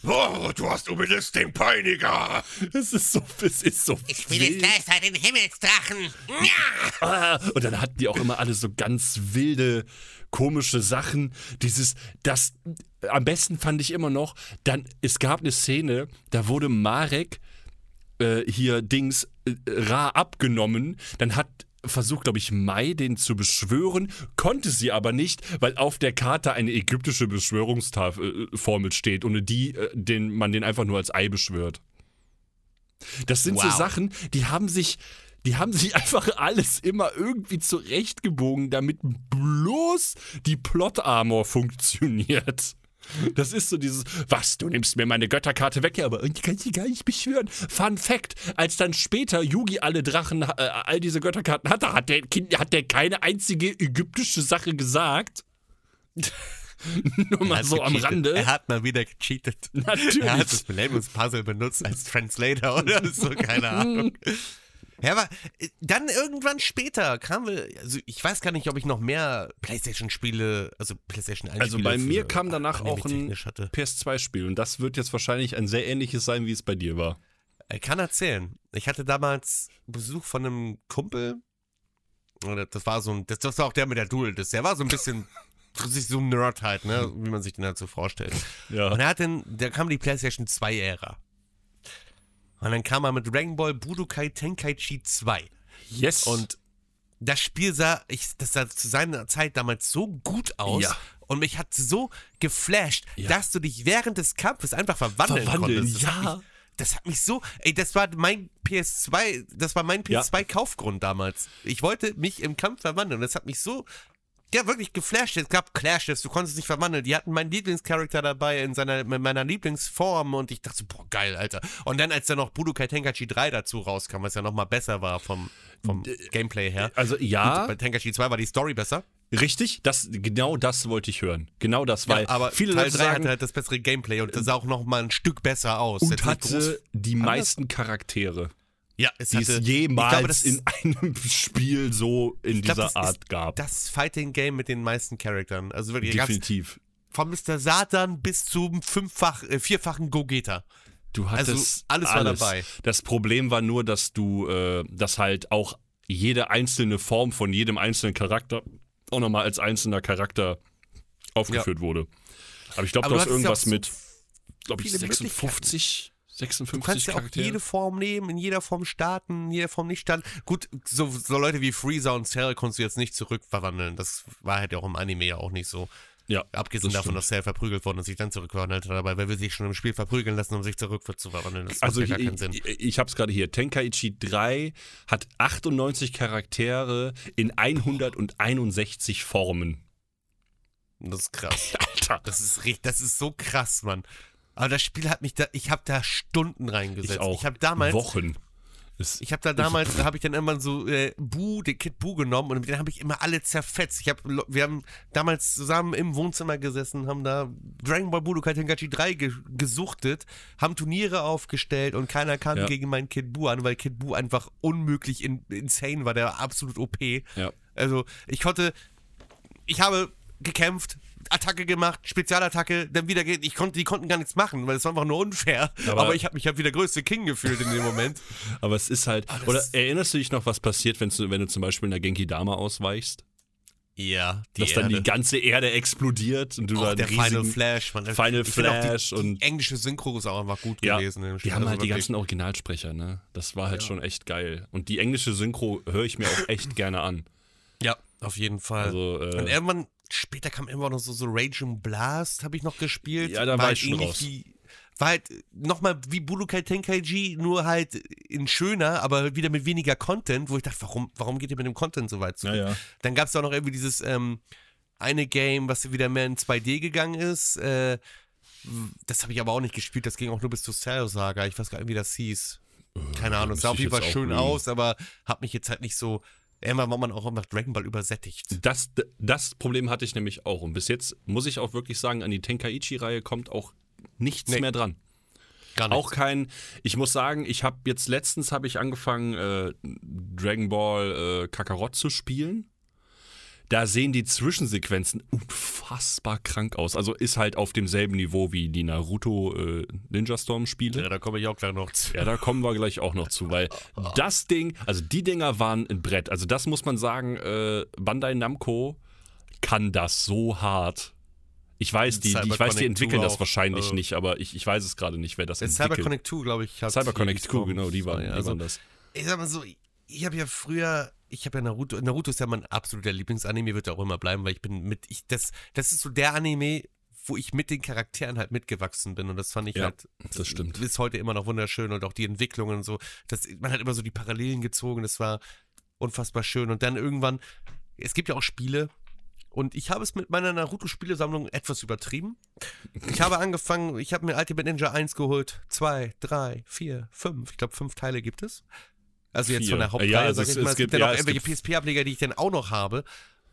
Oh, du hast Obelisk, den Peiniger. Es ist so, es ist so. Ich spiele wild. Geister den Himmelsdrachen. Ja. Ah, Und dann hatten die auch immer alle so ganz wilde, komische Sachen. Dieses, das, am besten fand ich immer noch, dann, es gab eine Szene, da wurde Marek äh, hier Dings äh, Ra abgenommen. Dann hat versucht, glaube ich, Mai den zu beschwören, konnte sie aber nicht, weil auf der Karte eine ägyptische Beschwörungsformel steht, ohne die äh, den, man den einfach nur als Ei beschwört. Das sind so Wow. Sachen, die haben sich, die haben sich einfach alles immer irgendwie zurechtgebogen, damit bloß die Plot-Armor funktioniert. Das ist so dieses, was, du nimmst mir meine Götterkarte weg, ja, aber ich kann sie gar nicht beschwören. Fun Fact, als dann später Yugi alle Drachen, äh, all diese Götterkarten hatte, hat der, Kind, hat der keine einzige ägyptische Sache gesagt. Nur mal so am gecheatet. Rande. Er hat mal wieder gecheatet. Natürlich. Er hat das Millenniums Puzzle benutzt als Translator oder so, keine Ahnung. Ja, aber äh, dann irgendwann später kam, wir- also ich weiß gar nicht, ob ich noch mehr PlayStation-Spiele, also PlayStation 1 Also Spiele bei für mir kam danach auch ein technisch hatte. PS2-Spiel und das wird jetzt wahrscheinlich ein sehr ähnliches sein, wie es bei dir war. Ich kann erzählen. Ich hatte damals Besuch von einem Kumpel. Das war so ein, das, das war auch der mit der Dual. Das, der war so ein bisschen, sich so ein Nerd halt, ne, wie man sich den halt so vorstellt. Ja. Und er hat dann, da kam die PlayStation 2-Ära. Und dann kam er mit Dragon Ball Budokai Tenkaichi 2. Yes. Und das Spiel sah, ich, das sah zu seiner Zeit damals so gut aus. Ja. Und mich hat so geflasht, Ja. dass du dich während des Kampfes einfach verwandeln, Verwandeln, konntest. Das hat ja. mich, das hat mich so, ey, das war mein PS2, das war mein Ja. PS2-Kaufgrund damals. Ich wollte mich im Kampf verwandeln. Das hat mich so, ja, wirklich geflasht. Es gab Clashes, du konntest dich verwandeln. Die hatten meinen Lieblingscharakter dabei in seiner, in meiner Lieblingsform und ich dachte so, boah, geil, Alter. Und dann, als dann noch Budokai Tenkaichi 3 dazu rauskam, was ja nochmal besser war vom, vom Gameplay her. also ja, Gut, bei Tenkaichi 2 war die Story besser. richtig, das, genau das wollte ich hören. Genau das, weil ja, aber viele Teil Leute 3 sagen, hatte halt das bessere Gameplay und das sah auch nochmal ein Stück besser aus. Und hatte die meisten Charaktere, ja, es die hatte, es jemals glaube, das, in einem Spiel so in glaub, dieser Art gab. das Fighting Game mit den meisten Charakteren. Also wirklich, Definitiv. von Mr. Satan bis zum fünffach, äh, vierfachen Go-Getter. Du hattest Also, alles war dabei. Das Problem war nur, dass du, äh, dass halt auch jede einzelne Form von jedem einzelnen Charakter auch nochmal als einzelner Charakter aufgeführt wurde. Aber ich glaube, du hast ja irgendwas so mit, glaube ich, viele 56, Du 56 kannst ja auch jede Form nehmen, in jeder Form starten, in jeder Form nicht starten. Gut, so, so Leute wie Freezer und Cell konntest du jetzt nicht zurückverwandeln. Das war halt ja auch im Anime ja auch nicht so. ja, Abgesehen das davon, stimmt. dass Cell verprügelt worden und sich dann zurückverwandelt hat. Aber wer will sich schon im Spiel verprügeln lassen, um sich zurück zu verwandeln? Das Also macht ja ich, gar keinen Sinn. ich, ich habe es gerade hier. Tenkaichi 3 hat 98 Charaktere in 161 Formen. Das ist krass. Alter. Das ist das ist so krass, Mann. Aber das Spiel hat mich da, ich habe da Stunden reingesetzt. Ich auch. Ich habe damals, Wochen. Es- ich habe da damals, da habe ich dann immer so äh, Bu, den Kid Bu genommen und mit denen habe ich immer alle zerfetzt. Ich hab, wir haben damals zusammen im Wohnzimmer gesessen, haben da Dragon Ball Budokai Tenkaichi 3 ge gesuchtet, haben Turniere aufgestellt und keiner kam Ja. gegen meinen Kid Bu an, weil Kid Bu einfach unmöglich in, insane war, der war absolut OP. Ja. Also ich konnte, ich habe gekämpft, Attacke gemacht, Spezialattacke, dann wieder geht. Ich konnte, die konnten gar nichts machen, weil es war einfach nur unfair. Aber- Aber, ich habe mich halt wie der größte King gefühlt in dem Moment. Aber es ist halt. das oder ist- erinnerst du dich noch, was passiert, wenn du, wenn du zum Beispiel in der Genki Dama ausweichst? Ja, die Dass dann die ganze Erde explodiert und du auch da der Final Flash, man. Final Flash die, und- die englische Synchro ist auch einfach gut Ja, gewesen. die Spiel. haben Also halt die ganzen Originalsprecher, ne? Das war halt schon echt geil. Und die englische Synchro höre ich mir auch echt gerne an. Ja, auf jeden Fall. Also, äh, und irgendwann, später kam immer noch so, so Rage and Blast, habe ich noch gespielt. Ja, da war halt ich schon raus. Wie, war halt nochmal wie Budokai Tenkaichi, nur halt in schöner, aber wieder mit weniger Content, wo ich dachte, warum, warum geht ihr mit dem Content so weit zurück? Ja, ja. Dann gab es auch noch irgendwie dieses ähm, eine Game, was wieder mehr in 2D gegangen ist. Äh, das habe ich aber auch nicht gespielt, das ging auch nur bis zur Cell Saga. Ich weiß gar nicht, wie das hieß. Keine Ahnung, es sah auf jeden Fall schön aus, aber hat mich jetzt halt nicht so. Irgendwann war man auch einfach Dragon Ball übersättigt. Das, das Problem hatte ich nämlich auch. Und bis jetzt muss ich auch wirklich sagen, an die Tenkaichi-Reihe kommt auch nichts Nee. mehr dran. Gar Auch kein, ich muss sagen, ich habe jetzt letztens habe ich angefangen, äh, Dragon Ball äh, Kakarot zu spielen. Da sehen die Zwischensequenzen unfassbar krank aus. Also ist halt auf demselben Niveau wie die Naruto äh, Ninja Storm Spiele. Ja, da komme ich auch gleich noch zu. Ja, da kommen wir gleich auch noch zu, weil das Ding, also die Dinger waren ein Brett. Also das muss man sagen, äh, Bandai Namco kann das so hart. Ich weiß, die, die, ich weiß, die entwickeln 2 das auch, wahrscheinlich also- nicht, aber ich, ich weiß es gerade nicht, wer das entwickelt. CyberConnect 2, glaube ich, hat CyberConnect die 2, Storm- genau, die waren, die also, waren das. Ich sag mal so, ich habe ja früher, ich habe ja Naruto, Naruto ist ja mein absoluter Lieblingsanime, wird ja auch immer bleiben, weil ich bin mit, ich, das, das ist so der Anime, wo ich mit den Charakteren halt mitgewachsen bin und das fand ich Ja, halt das stimmt. bis heute immer noch wunderschön und auch die Entwicklungen und so. Das, man hat immer so die Parallelen gezogen, das war unfassbar schön. Und dann irgendwann, es gibt ja auch Spiele und ich habe es mit meiner Naruto-Spielesammlung etwas übertrieben. Ich habe angefangen, ich habe mir Ultimate Ninja 1 geholt, 2, 3, 4, 5, ich glaube fünf Teile gibt es. Also jetzt Vier. von der Hauptreihe, Ja, also sag es- ich mal. es gibt ja noch irgendwelche PSP-Ableger, die ich dann auch noch habe.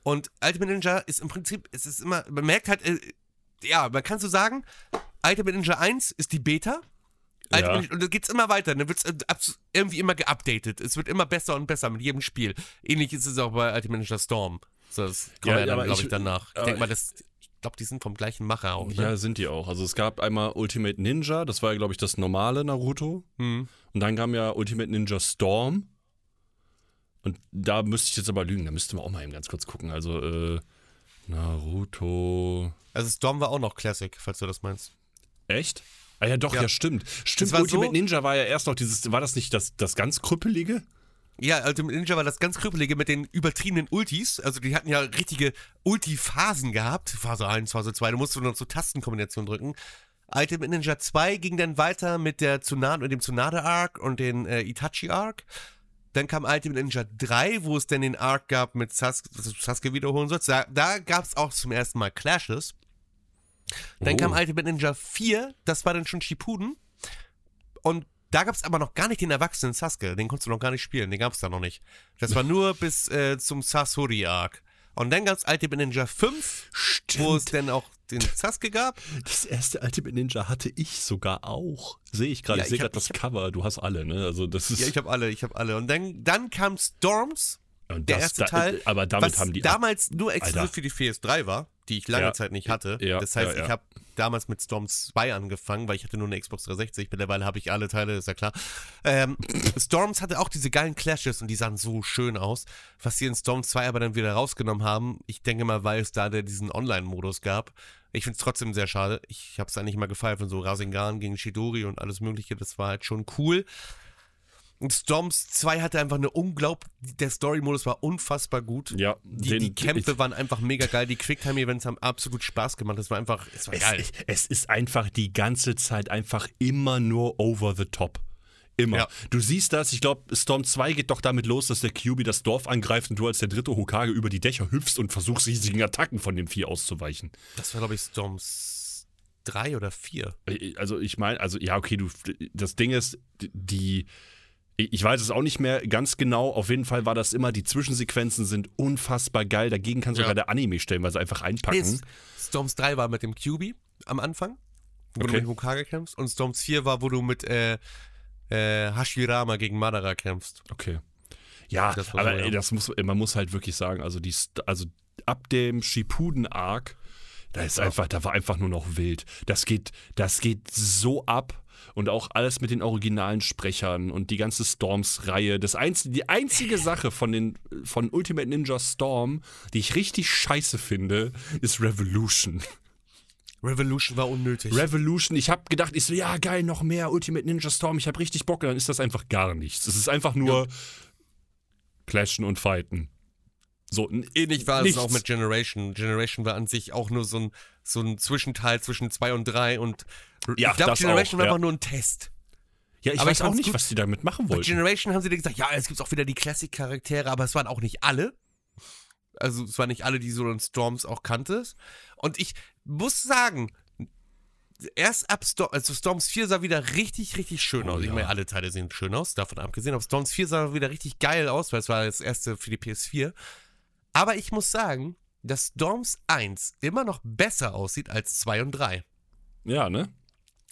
Und Ultimate Ninja ist im Prinzip, es ist immer, man merkt halt, äh, ja, man kann so sagen, Ultimate Ninja 1 ist die Beta Ja. Ninja, und dann geht's immer weiter, dann wird's äh, irgendwie immer geupdatet. Es wird immer besser und besser mit jedem Spiel. Ähnlich ist es auch bei Ultimate Ninja Storm. So, das kommt Ja, ja, dann, glaube ich- ich, danach. Ich denke mal, das, glaube, die sind vom gleichen Macher auch. Ne? Ja, sind die auch. Also es gab einmal Ultimate Ninja, das war ja, glaube ich, das normale Naruto. Hm. Und dann kam ja Ultimate Ninja Storm. Und da müsste ich jetzt aber lügen, da müssten wir auch mal eben ganz kurz gucken. Also, äh, Naruto. Also Storm war auch noch Classic, falls du das meinst. Echt? Ah ja, doch, ja, Ja. stimmt. Stimmt, Ultimate so- Ninja war ja erst noch dieses, war das nicht das, das ganz Krüppelige? Ja, Ultimate Ninja war das ganz krüppelige mit den übertriebenen Ultis. Also die hatten ja richtige Ulti-Phasen gehabt. Phase 1, Phase 2. Du musst nur noch so Tastenkombinationen drücken. Ultimate Ninja 2 ging dann weiter mit der Tsunade, mit dem Tsunade-Arc und den äh, Itachi-Arc. Dann kam Ultimate Ninja 3, wo es dann den Arc gab mit Sas Sasuke wiederholen sollst. Da, da gab es auch zum ersten Mal Clashes. Dann Oh. kam Ultimate Ninja 4, das war dann schon Shippuden. Und da gab es aber noch gar nicht den erwachsenen Sasuke. Den konntest du noch gar nicht spielen, den gab es da noch nicht. Das war nur bis äh, zum Sasori-Arc. Und dann gab es Ultimate Ninja 5, wo es dann auch den Sasuke gab. Das erste Ultimate Ninja hatte ich sogar auch. Sehe ich gerade. Ja, ich sehe gerade das Cover. Du hast alle, ne? Also das ist. Ja, ich habe alle, ich habe alle. Und dann, dann kam Storms, und der das- erste da- Teil, Aber damit was haben die. damals nur exklusiv für die PS3 war, die ich lange Ja. Zeit nicht hatte. Ja, das heißt, ich habe damals mit Storm 2 angefangen, weil ich hatte nur eine Xbox 360. Mittlerweile habe ich alle Teile, ist ja klar. Ähm, Storms hatte auch diese geilen Clashes und die sahen so schön aus. Was sie in Storm 2 aber dann wieder rausgenommen haben, ich denke mal, weil es da diesen Online-Modus gab. Ich finde es trotzdem sehr schade. Ich habe es eigentlich mal gefeiert, von so Rasengan gegen Shidori und alles mögliche. Das war halt schon cool. Und Storms 2 hatte einfach eine unglaublich, der Story-Modus war unfassbar gut. ja, Die, den- die Kämpfe waren einfach mega geil. Die Quicktime-Events haben absolut Spaß gemacht. Das war einfach, es war geil. Es, es ist einfach die ganze Zeit einfach immer nur over the top. Immer. Ja. Du siehst das, ich glaube, Storm 2 geht doch damit los, dass der QB das Dorf angreift und du als der dritte Hokage über die Dächer hüpfst und versuchst, riesigen Attacken von den vier auszuweichen. Das war, glaube ich, Storms 3 oder 4. Äh, Also ich meine, also ja, okay, du, das Ding ist, die, ich weiß es auch nicht mehr ganz genau, auf jeden Fall war das immer, die Zwischensequenzen sind unfassbar geil, dagegen kann Ja. sogar der Anime stellenweise einfach einpacken. Storms 3 war mit dem QB am Anfang, wo du Okay. mit Hokage kämpfst. Und Storms 4 war, wo du mit äh, äh, Hashirama gegen Madara kämpfst. Okay. Ja, Das aber so, ja. das muss, man muss halt wirklich sagen, also, die, also ab dem Shippuden-Arc, da ist einfach, da war einfach nur noch wild. Das geht, das geht so ab. Und auch alles mit den originalen Sprechern und die ganze Storms-Reihe. Das einzige, die einzige Sache von, den, von Ultimate Ninja Storm, die ich richtig scheiße finde, ist Revolution. Revolution war unnötig. Revolution, ich habe gedacht, ich so, ja geil, noch mehr Ultimate Ninja Storm, ich habe richtig Bock, und dann ist das einfach gar nichts. Es ist einfach nur clashen und fighten. So, n- Ähnlich war nichts. es auch mit Generation. Generation war an sich auch nur so ein, so ein Zwischenteil zwischen 2 und 3 und Ja, ich glaube, Generation auch, war ja. einfach nur ein Test. Ja, ich Aber weiß ich auch nicht, gut. was die damit machen Bei wollten. Generation haben sie dann gesagt, ja, es gibt auch wieder die Classic-Charaktere, aber es waren auch nicht alle. Also es waren nicht alle, die so einen Storms auch kanntest. Und ich muss sagen, erst ab Storm, also Storms 4 sah wieder richtig, richtig schön Oh, aus. Ich ja. meine, alle Teile sehen schön aus, davon abgesehen. Aber Storms 4 sah wieder richtig geil aus, weil es war das erste für die PS4. Aber ich muss sagen, dass Storms 1 immer noch besser aussieht als 2 und 3. Ja, ne?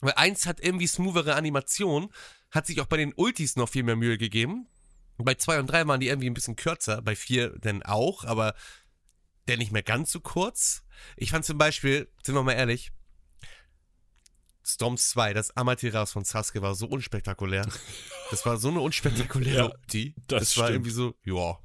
Weil 1 hat irgendwie smoothere Animation, hat sich auch bei den Ultis noch viel mehr Mühe gegeben. Bei 2 und 3 waren die irgendwie ein bisschen kürzer, bei 4 dann auch, aber der nicht mehr ganz so kurz. Ich fand zum Beispiel, sind wir mal ehrlich, Storms 2, das Amaterasu von Sasuke war so unspektakulär. Das war so eine unspektakuläre Ja, Ulti. das Das, war irgendwie so, ja.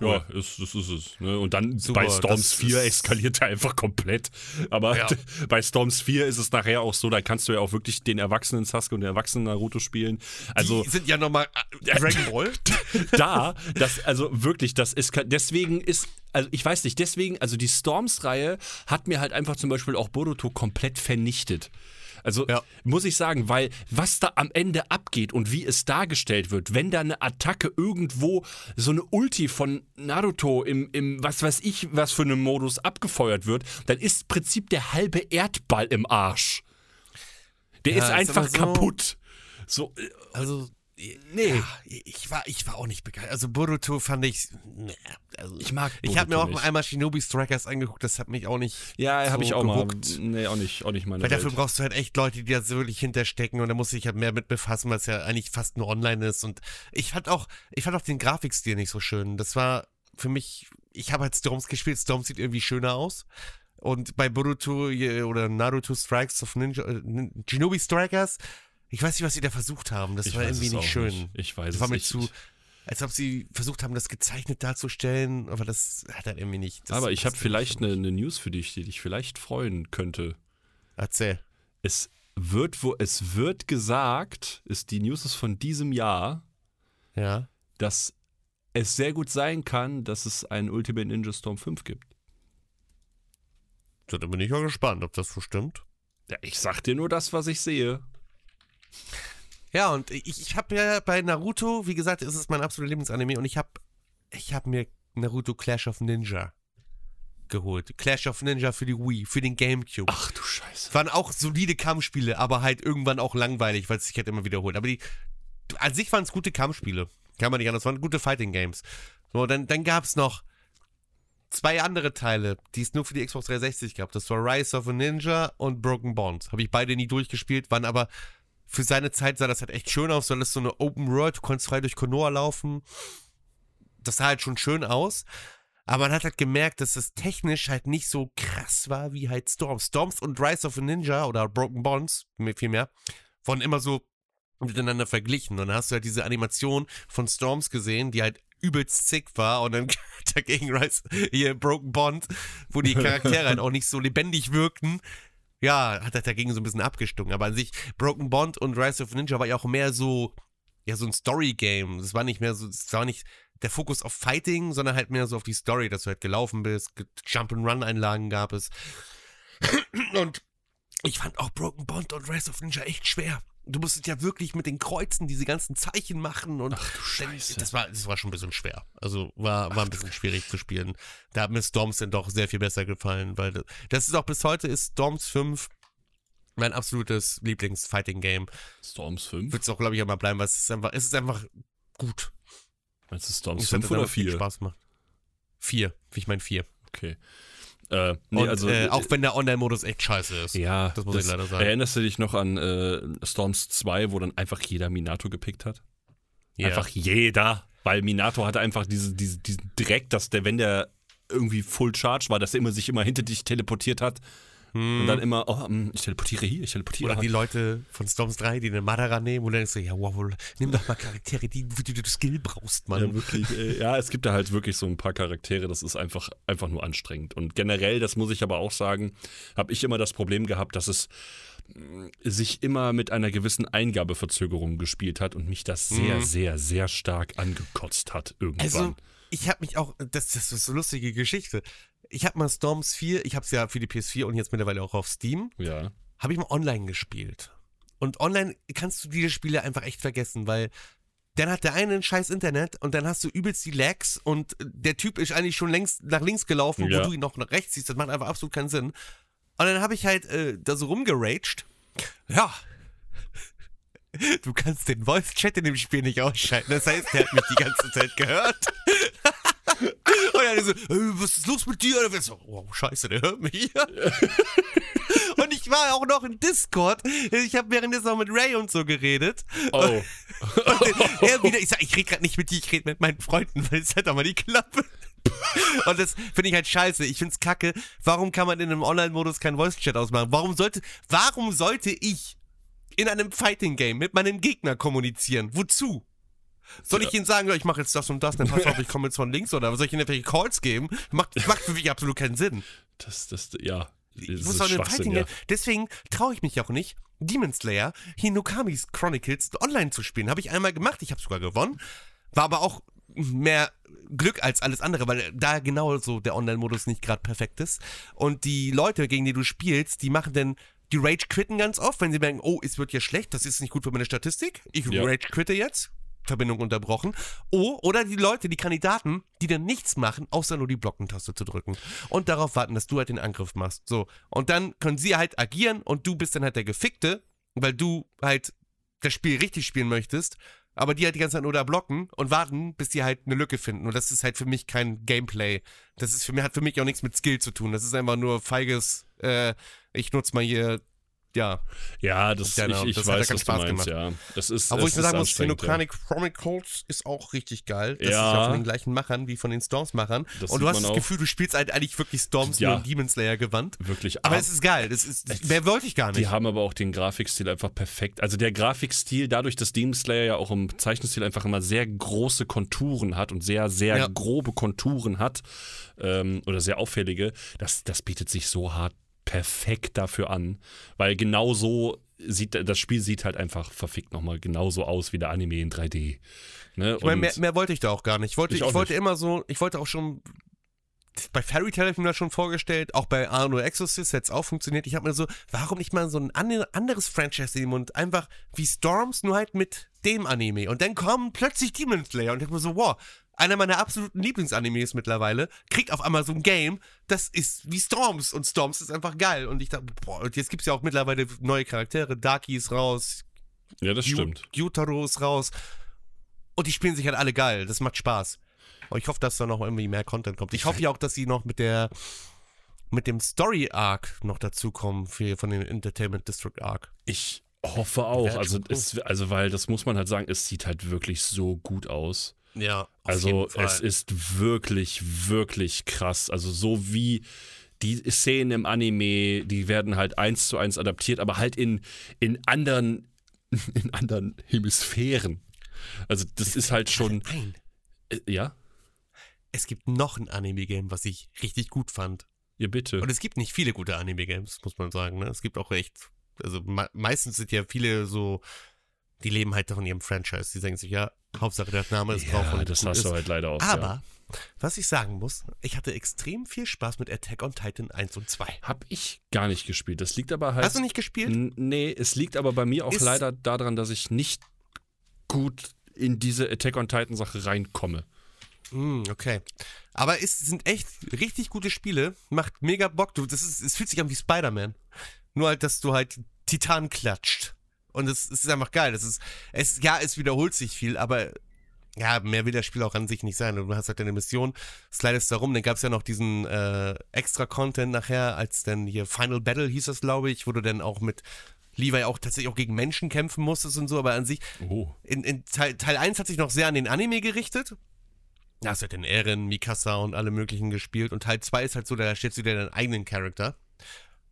Ja, ist, das ist es. Ne? Und dann Super, bei Storms das 4 ist- eskaliert er einfach komplett. Aber Ja. bei Storms 4 ist es nachher auch so, da kannst du ja auch wirklich den erwachsenen Sasuke und den erwachsenen Naruto spielen. Also die sind ja nochmal äh, Dragon Ball. da, das, also wirklich, das ist, deswegen ist, also ich weiß nicht, deswegen, also die Storms-Reihe hat mir halt einfach zum Beispiel auch Boruto komplett vernichtet. Also Ja. muss ich sagen, weil was da am Ende abgeht und wie es dargestellt wird, wenn da eine Attacke irgendwo so eine Ulti von Naruto im, im was weiß ich, was für einem Modus abgefeuert wird, dann ist im Prinzip der halbe Erdball im Arsch. Der Ja, ist einfach so- kaputt. So, äh, Also, nee. Ja, ich, war, ich war auch nicht begeistert. Also Boruto fand ich. Nee, also, ich mag Ich habe mir auch nicht. einmal Shinobi Strikers angeguckt, das hat mich auch nicht. Ja, so habe ich auch geguckt. mal. Nee, auch nicht, auch nicht meine Weil Welt. dafür brauchst du halt echt Leute, die da so wirklich hinterstecken und da muss ich halt mehr mit befassen, weil es ja eigentlich fast nur online ist. Und ich fand auch, ich fand auch den Grafikstil nicht so schön. Das war für mich, ich habe halt Storms gespielt, Storms sieht irgendwie schöner aus. Und bei Boruto oder Naruto Strikes of Ninja, äh, Shinobi Strikers, ich weiß nicht, was sie da versucht haben. Das ich war irgendwie nicht schön. Nicht. Ich weiß das war es mir nicht. zu, als ob sie versucht haben, das gezeichnet darzustellen, aber das hat er irgendwie nicht. Das aber ich habe vielleicht eine, eine, News für dich, die dich vielleicht freuen könnte. Erzähl. Es wird, wo es wird gesagt, ist die News ist von diesem Jahr, ja. dass es sehr gut sein kann, dass es einen Ultimate Ninja Storm 5 gibt. Da bin ich mal gespannt, ob das so stimmt. Ja, ich sag dir nur das, was ich sehe. Ja, und ich, ich habe ja bei Naruto, wie gesagt, ist es mein absoluter Lieblingsanime und ich habe ich hab mir Naruto Clash of Ninja geholt. Clash of Ninja für die Wii, für den Gamecube. Ach du Scheiße. Waren auch solide Kampfspiele, aber halt irgendwann auch langweilig, weil es sich halt immer wiederholt. Aber die, an sich waren es gute Kampfspiele. Kann man nicht anders, waren gute Fighting Games. So, dann, dann gab es noch zwei andere Teile, die es nur für die Xbox 360 gab. Das war Rise of a Ninja und Broken Bond. Habe ich beide nie durchgespielt, waren aber für seine Zeit sah das halt echt schön aus, weil es so eine Open World, du konntest frei durch Konoha laufen. Das sah halt schon schön aus. Aber man hat halt gemerkt, dass es technisch halt nicht so krass war wie halt Storms. Storms und Rise of a Ninja oder Broken Bonds, vielmehr, wurden immer so miteinander verglichen. Und dann hast du halt diese Animation von Storms gesehen, die halt übelst sick war und dann dagegen Rise, hier Broken Bond, wo die Charaktere halt auch nicht so lebendig wirkten. Ja, hat er dagegen so ein bisschen abgestunken. Aber an sich, Broken Bond und Rise of Ninja war ja auch mehr so, ja, so ein Story-Game. Das war nicht mehr so, das war nicht der Fokus auf Fighting, sondern halt mehr so auf die Story, dass du halt gelaufen bist, Jump-and-Run-Einlagen gab es. Und ich fand auch Broken Bond und Rise of Ninja echt schwer du musstest ja wirklich mit den Kreuzen diese ganzen Zeichen machen und Ach du Scheiße. das war das war schon ein bisschen schwer. Also war war ein bisschen schwierig zu spielen. Da hat mir Storms dann doch sehr viel besser gefallen, weil das, das ist auch bis heute ist Storms 5 mein absolutes Lieblings-Fighting-Game. Storms 5? Wird es auch, glaube ich, immer bleiben, weil es ist einfach, es ist einfach gut. Meinst du Storms 5 oder 4? Spaß macht. 4, wie ich meine 4. Okay. Äh, nee, und, also, äh, auch wenn der Online-Modus echt scheiße ist. Ja, das muss das ich leider sagen. Erinnerst du dich noch an äh, Storms 2, wo dann einfach jeder Minato gepickt hat? Ja. Einfach jeder. Weil Minato hatte einfach diese, diese, diesen Dreck, dass der, wenn der irgendwie Full Charge war, dass er immer sich immer hinter dich teleportiert hat hm. Und dann immer, oh, hm, ich teleportiere hier, ich teleportiere. Oder die Leute von Storms 3, die eine Madara nehmen und dann denkst du, ja, wow, nimm doch mal Charaktere, die, die du Skill brauchst, Mann. Ja, wirklich. Äh, ja, es gibt da halt wirklich so ein paar Charaktere, das ist einfach, einfach nur anstrengend. Und generell, das muss ich aber auch sagen, habe ich immer das Problem gehabt, dass es mm, sich immer mit einer gewissen Eingabeverzögerung gespielt hat und mich das sehr, mhm. sehr, sehr stark angekotzt hat irgendwann. Also, ich habe mich auch, das, das ist so eine lustige Geschichte ich habe mal Storms 4, ich habe es ja für die PS4 und jetzt mittlerweile auch auf Steam. Ja. Habe ich mal online gespielt. Und online kannst du diese Spiele einfach echt vergessen, weil dann hat der eine ein scheiß Internet und dann hast du übelst die Lags und der Typ ist eigentlich schon längst nach links gelaufen, ja. wo du ihn noch nach rechts siehst. Das macht einfach absolut keinen Sinn. Und dann habe ich halt äh, da so rumgeraged. Ja. Du kannst den Voice-Chat in dem Spiel nicht ausschalten. Das heißt, der hat mich die ganze Zeit gehört. Und er so, was ist los mit dir? Und er so, oh, scheiße, der hört mich. und ich war auch noch in Discord. Ich habe währenddessen auch mit Ray und so geredet. Oh. Und er wieder, ich sag, ich rede gerade nicht mit dir, ich rede mit meinen Freunden, weil es halt auch mal die Klappe. Und das finde ich halt scheiße. Ich finde es kacke. Warum kann man in einem Online-Modus keinen Voice-Chat ausmachen? Warum sollte, warum sollte ich in einem Fighting-Game mit meinem Gegner kommunizieren? Wozu? Soll ich Ihnen sagen, ich mache jetzt das und das, dann pass auf, ich komme jetzt von links oder soll ich Ihnen irgendwelche Calls geben? Macht, macht für mich absolut keinen Sinn. Das, das, ja. Ich muss doch Fighting ja. Deswegen traue ich mich auch nicht, Demon Slayer, Hinokamis Chronicles online zu spielen. Habe ich einmal gemacht, ich habe sogar gewonnen. War aber auch mehr Glück als alles andere, weil da genau so der Online-Modus nicht gerade perfekt ist. Und die Leute, gegen die du spielst, die machen dann die Rage quitten ganz oft, wenn sie merken, oh, es wird hier schlecht, das ist nicht gut für meine Statistik. Ich ja. Rage quitte jetzt. Verbindung unterbrochen. Oh, oder die Leute, die Kandidaten, die dann nichts machen, außer nur die Blockentaste zu drücken. Und darauf warten, dass du halt den Angriff machst. So. Und dann können sie halt agieren und du bist dann halt der Gefickte, weil du halt das Spiel richtig spielen möchtest. aber die halt die ganze Zeit nur da blocken und warten, bis die halt eine Lücke finden. Und das ist halt für mich kein Gameplay. Das ist für mich, hat für mich auch nichts mit Skill zu tun. Das ist einfach nur feiges, äh, ich nutze mal hier, ja. Ja, das, Genau, ich, ich das hat ja weiß, keinen Spaß meinst, gemacht. ja. Das ist, Aber wo es ich nur sagen muss, anstrengend, ja. Xenochronic Chronicles ist auch richtig geil. Das Ja. ist ja von den gleichen Machern wie von den Storms-Machern. Und du hast das auch. Gefühl, du spielst halt eigentlich wirklich Storms Ja. nur in Demon Slayer gewandt. Wirklich Aber ab- es ist geil. Das ist, mehr wollte ich gar nicht. Die haben aber auch den Grafikstil einfach perfekt. Also der Grafikstil, dadurch, dass Demon Slayer ja auch im Zeichenstil einfach immer sehr große Konturen hat und sehr, sehr Ja. grobe Konturen hat ähm, oder sehr auffällige, das, das bietet sich so hart perfekt dafür an. Weil genau so sieht das Spiel sieht halt einfach verfickt nochmal genauso aus wie der Anime in 3D. Ne? Ich meine, mehr, mehr wollte ich da auch gar nicht. Ich wollte, Ich ich, wollte nicht. immer so, ich wollte auch schon. Bei Fairy Tail habe ich mir das schon vorgestellt, auch bei Arno Exorcist hätte es auch funktioniert. Ich habe mir so, warum nicht mal so ein ande- anderes Franchise nehmen und einfach wie Storms, nur halt mit dem Anime. Und dann kommen plötzlich Demon Slayer und ich hab mir so, wow, einer meiner absoluten Lieblingsanimes mittlerweile, kriegt auf einmal so ein Game, das ist wie Storms und Storms ist einfach geil. Und ich dachte, boah, und jetzt gibt es ja auch mittlerweile neue Charaktere, Darky ist raus, ja, das Yu- stimmt. Gyutaro ist raus. Und die spielen sich halt alle geil. Das macht Spaß. Aber ich hoffe, dass da noch irgendwie mehr Content kommt. Ich hoffe ja auch, dass sie noch mit der mit dem Story Arc noch dazukommen für von den Entertainment District Arc. Ich hoffe auch. Also, es, also, weil das muss man halt sagen, es sieht halt wirklich so gut aus. Ja, Also es ist wirklich, wirklich krass. Also so wie die Szenen im Anime, die werden halt eins zu eins adaptiert, aber halt in, in anderen, in anderen Hemisphären. Also das ist halt schon. Nein. Äh, ja? Es gibt noch ein Anime-Game, was ich richtig gut fand. Ja, bitte. Und es gibt nicht viele gute Anime-Games, muss man sagen. Ne? Es gibt auch echt, also me meistens sind ja viele so, die leben halt von ihrem Franchise. Die sagen sich, ja, Hauptsache der Name ist drauf ja, und das hast du halt leider auch. Aber, was ich sagen muss, ich hatte extrem viel Spaß mit Attack on Titan 1 und 2. Ja. Hab ich gar nicht gespielt. Das liegt aber halt. Hast du nicht gespielt? Nee, es liegt aber bei mir auch Ist- leider daran, dass ich nicht gut in diese Attack on Titan Sache reinkomme. Hm, okay. Aber es sind echt richtig gute Spiele. Macht mega Bock. Du, das ist, es fühlt sich an wie Spider-Man. Nur halt, dass du halt Titan klatscht. Und es, es ist einfach geil. Das ist, es, ja, es wiederholt sich viel, aber ja, mehr will das Spiel auch an sich nicht sein. Du hast halt deine Mission, slidest da rum. Dann gab es ja noch diesen äh, extra Content nachher, als dann hier Final Battle hieß das, glaube ich, wo du dann auch mit Levi auch tatsächlich auch gegen Menschen kämpfen musstest und so, aber an sich Oh. in, in Teil, Teil 1 hat sich noch sehr an den Anime gerichtet. Da hast du halt den Eren, Mikasa und alle möglichen gespielt. Und Teil 2 ist halt so, da stellst du dir deinen eigenen Charakter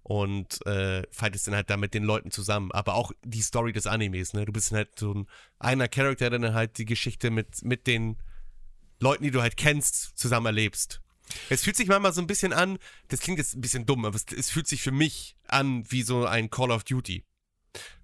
und äh, fightest dann halt da mit den Leuten zusammen. Aber auch die Story des Animes, ne? Du bist dann halt so ein einer Charakter, der dann halt die Geschichte mit, mit den Leuten, die du halt kennst, zusammen erlebst. Es fühlt sich manchmal so ein bisschen an, das klingt jetzt ein bisschen dumm, aber es, es fühlt sich für mich an wie so ein Call of Duty.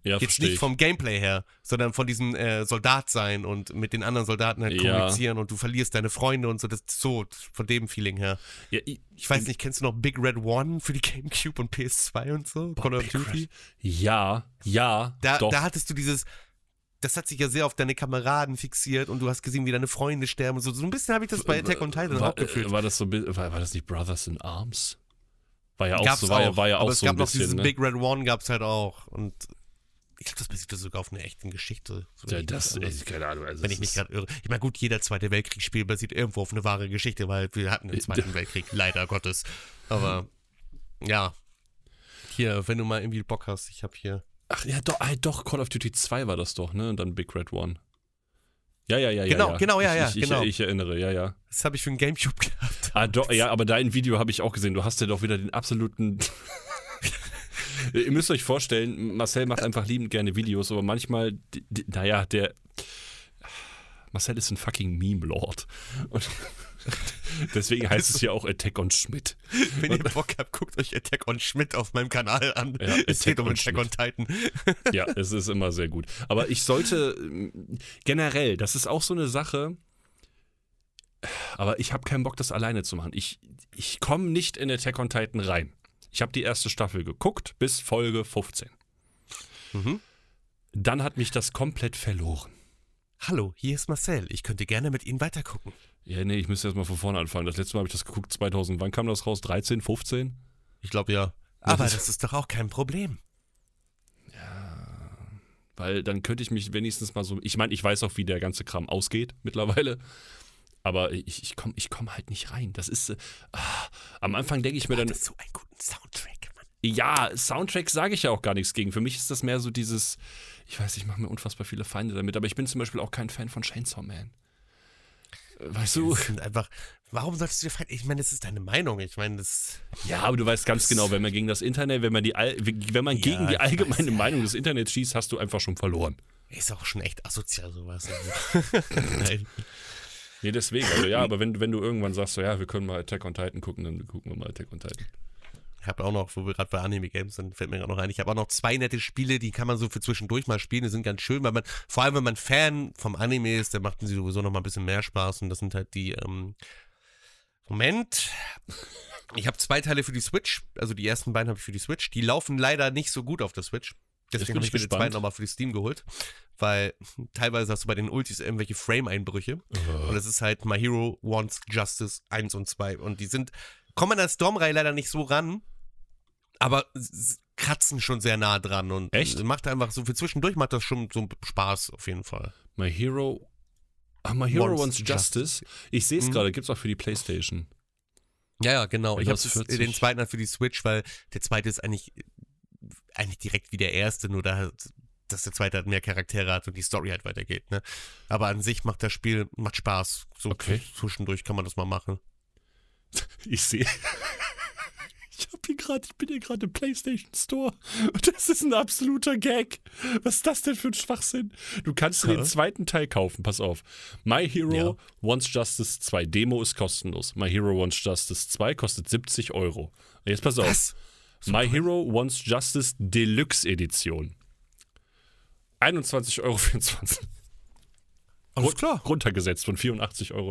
Ja, Jetzt nicht ich. vom Gameplay her, sondern von diesem äh, Soldat sein und mit den anderen Soldaten halt Ja. kommunizieren und du verlierst deine Freunde und so, das so von dem Feeling her. Ja, ich, Ich weiß nicht, kennst du noch Big Red One für die Gamecube und PS2 und so? Call of Duty? ja, ja, Da, doch. da hattest du dieses, das hat sich ja sehr auf deine Kameraden fixiert und du hast gesehen, wie deine Freunde sterben und so. So ein bisschen habe ich das bei Attack on Titan war, auch gefühlt. war das so, war, war das nicht Brothers in Arms? War ja auch Gab's so, war, ja- auch, war ja aber auch es so gab ein noch bisschen, dieses ne? Big Red One gab es halt auch und ich glaube, das basierte sogar auf einer echten Geschichte. so ja, das, aber- ey, keine Ahnung. Also Wenn das ich mich ist- gerade irre. Ich meine, gut, jeder Zweite Weltkriegsspiel basiert irgendwo auf eine wahre Geschichte, weil wir hatten den Zweiten Weltkrieg, leider Gottes. Aber ja. Hier, wenn du mal irgendwie Bock hast, ich habe hier. Ach ja, doch, ey, doch, Call of Duty 2 war das doch, ne? Und dann Big Red One. Ja, ja, ja, ja. Genau, ja. genau, ja, ich, ja, ich, genau. Ich, ich erinnere, ja, ja. Das habe ich für einen Gamecube gehabt. Ah, doch, ja, aber dein Video habe ich auch gesehen. Du hast ja doch wieder den absoluten. Ihr müsst euch vorstellen, Marcel macht einfach liebend gerne Videos, aber manchmal, naja, der. Marcel ist ein fucking Meme-Lord. Und deswegen heißt es ja auch Attack on Schmidt. Wenn ihr Bock habt, guckt euch Attack on Schmidt auf meinem Kanal an. Ja, es Attack geht um on Attack on Titan. Ja, es ist immer sehr gut. Aber ich sollte generell, das ist auch so eine Sache, aber ich habe keinen Bock, das alleine zu machen. Ich, ich komme nicht in Attack on Titan rein. Ich habe die erste Staffel geguckt bis Folge 15. Mhm. Dann hat mich das komplett verloren. Hallo, hier ist Marcel. Ich könnte gerne mit Ihnen weitergucken. Ja, nee, ich müsste erst mal von vorne anfangen. Das letzte Mal habe ich das geguckt 2000. Wann kam das raus? 13, 15? Ich glaube ja. Aber das- ist doch auch kein Problem. Weil dann könnte ich mich wenigstens mal so. Ich meine, ich weiß auch, wie der ganze Kram ausgeht mittlerweile. Aber ich, ich komme ich komm halt nicht rein. Das ist. Äh, am Anfang denke ich mir dann. Das ist so einen guten Soundtrack, Mann. Ja, Soundtrack sage ich ja auch gar nichts gegen. Für mich ist das mehr so dieses. Ich weiß, ich mache mir unfassbar viele Feinde damit, aber ich bin zum Beispiel auch kein Fan von Chainsaw Man. Weißt du? Einfach. Warum solltest du dir fragen? Ich meine, das ist deine Meinung. Ich meine, das. Ja, aber du weißt ganz genau, wenn man gegen das Internet, wenn man die, wenn man Ja, gegen die allgemeine weiß. Meinung des Internets schießt, hast du einfach schon verloren. Ist auch schon echt asozial, sowas. Nein. Nee, deswegen. Also ja, aber wenn, wenn du irgendwann sagst, so ja, wir können mal Attack on Titan gucken, dann gucken wir mal Attack on Titan. Ich habe auch noch, wo wir gerade bei Anime-Games sind, fällt mir gerade noch ein, ich habe auch noch zwei nette Spiele, die kann man so für zwischendurch mal spielen, die sind ganz schön, weil man, vor allem wenn man Fan vom Anime ist, dann machten sie sowieso noch mal ein bisschen mehr Spaß. Und das sind halt die, ähm, Moment, ich habe zwei Teile für die Switch, also die ersten beiden habe ich für die Switch, die laufen leider nicht so gut auf der Switch, deswegen habe ich mir den zweiten nochmal für die Steam geholt, weil teilweise hast du bei den Ultis irgendwelche Frame-Einbrüche. Und es ist halt My Hero Wants Justice 1 und 2. Und die sind, kommen an der Storm-Reihe leider nicht so ran, aber kratzen schon sehr nah dran. Und Echt? macht einfach so für zwischendurch macht das schon so Spaß auf jeden Fall. My Hero. Ah, My Hero Wants Wants Justice. Ich sehe es Mhm. gerade, gibt's auch für die Playstation. Ja, ja, genau. Ich habe Windows 40. den zweiten halt für die Switch, weil der zweite ist eigentlich, eigentlich direkt wie der erste, nur da, dass der zweite halt mehr Charaktere hat und die Story halt weitergeht. Ne? Aber an sich macht das Spiel, macht Spaß. So Okay. zwischendurch kann man das mal machen. Ich sehe. Ich hab hier gerade, ich bin hier gerade im PlayStation Store und das ist ein absoluter Gag. Was ist das denn für ein Schwachsinn? Du kannst dir den zweiten Teil kaufen, pass auf. My Hero Ja. Wants Justice 2 Demo ist kostenlos. My Hero Wants Justice 2 kostet 70 Euro. Jetzt pass auf. Was? My Hero Wants Justice Deluxe Edition. 21,24 Euro. Alles klar. Runtergesetzt von 84,99 Euro.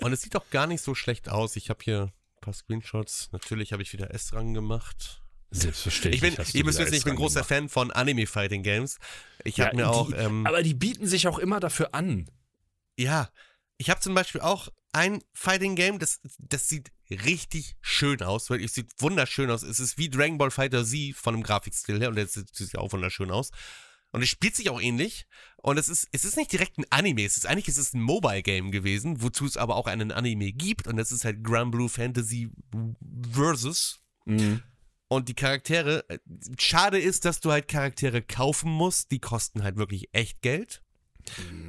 Und es sieht doch gar nicht so schlecht aus. Ich habe hier paar Screenshots. Natürlich habe ich wieder S-Rang gemacht. Selbstverständlich. Ich bin, ihr müsst wissen, ich bin großer gemacht. Fan von Anime-Fighting Games. Ich Ja, habe mir auch, die, ähm, aber die bieten sich auch immer dafür an. ja, ich habe zum Beispiel auch ein Fighting Game, das, das sieht richtig schön aus, weil es sieht wunderschön aus. Es ist wie Dragon Ball Fighter Z von dem Grafikstil her und das sieht, sieht auch wunderschön aus. Und es spielt sich auch ähnlich. Und es ist, es ist nicht direkt ein Anime. Es ist eigentlich es ist ein Mobile Game gewesen, wozu es aber auch einen Anime gibt. Und das ist halt Grand Blue Fantasy Versus. Mhm. Und die Charaktere, äh, schade ist, dass du halt Charaktere kaufen musst, die kosten halt wirklich echt Geld.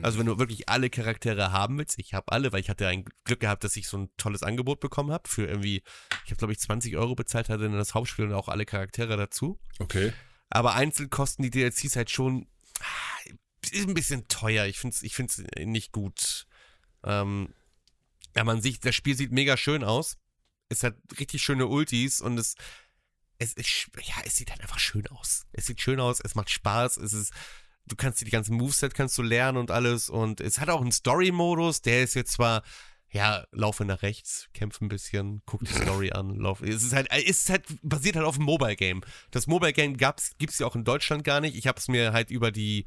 Also wenn du wirklich alle Charaktere haben willst, ich habe alle, weil ich hatte ein Glück gehabt, dass ich so ein tolles Angebot bekommen habe für irgendwie, ich habe glaube ich 20 Euro bezahlt, hatte dann das Hauptspiel und auch alle Charaktere dazu. Okay. Aber einzeln kosten die DLCs halt schon ah, ist ein bisschen teuer. Ich finde es ich find's nicht gut. Ähm, ja, man sieht, das Spiel sieht mega schön aus. Es hat richtig schöne Ultis und es, es ist, ja, es sieht halt einfach schön aus. Es sieht schön aus, es macht Spaß, es ist, du kannst dir die ganzen Moveset kannst du lernen und alles und es hat auch einen Story-Modus, der ist jetzt zwar, ja, laufe nach rechts, kämpfe ein bisschen, guck die Story an, lauf. Es ist halt, es ist halt, basiert halt auf einem Mobile-Game. Das Mobile-Game gab's, gibt's ja auch in Deutschland gar nicht. Ich habe es mir halt über die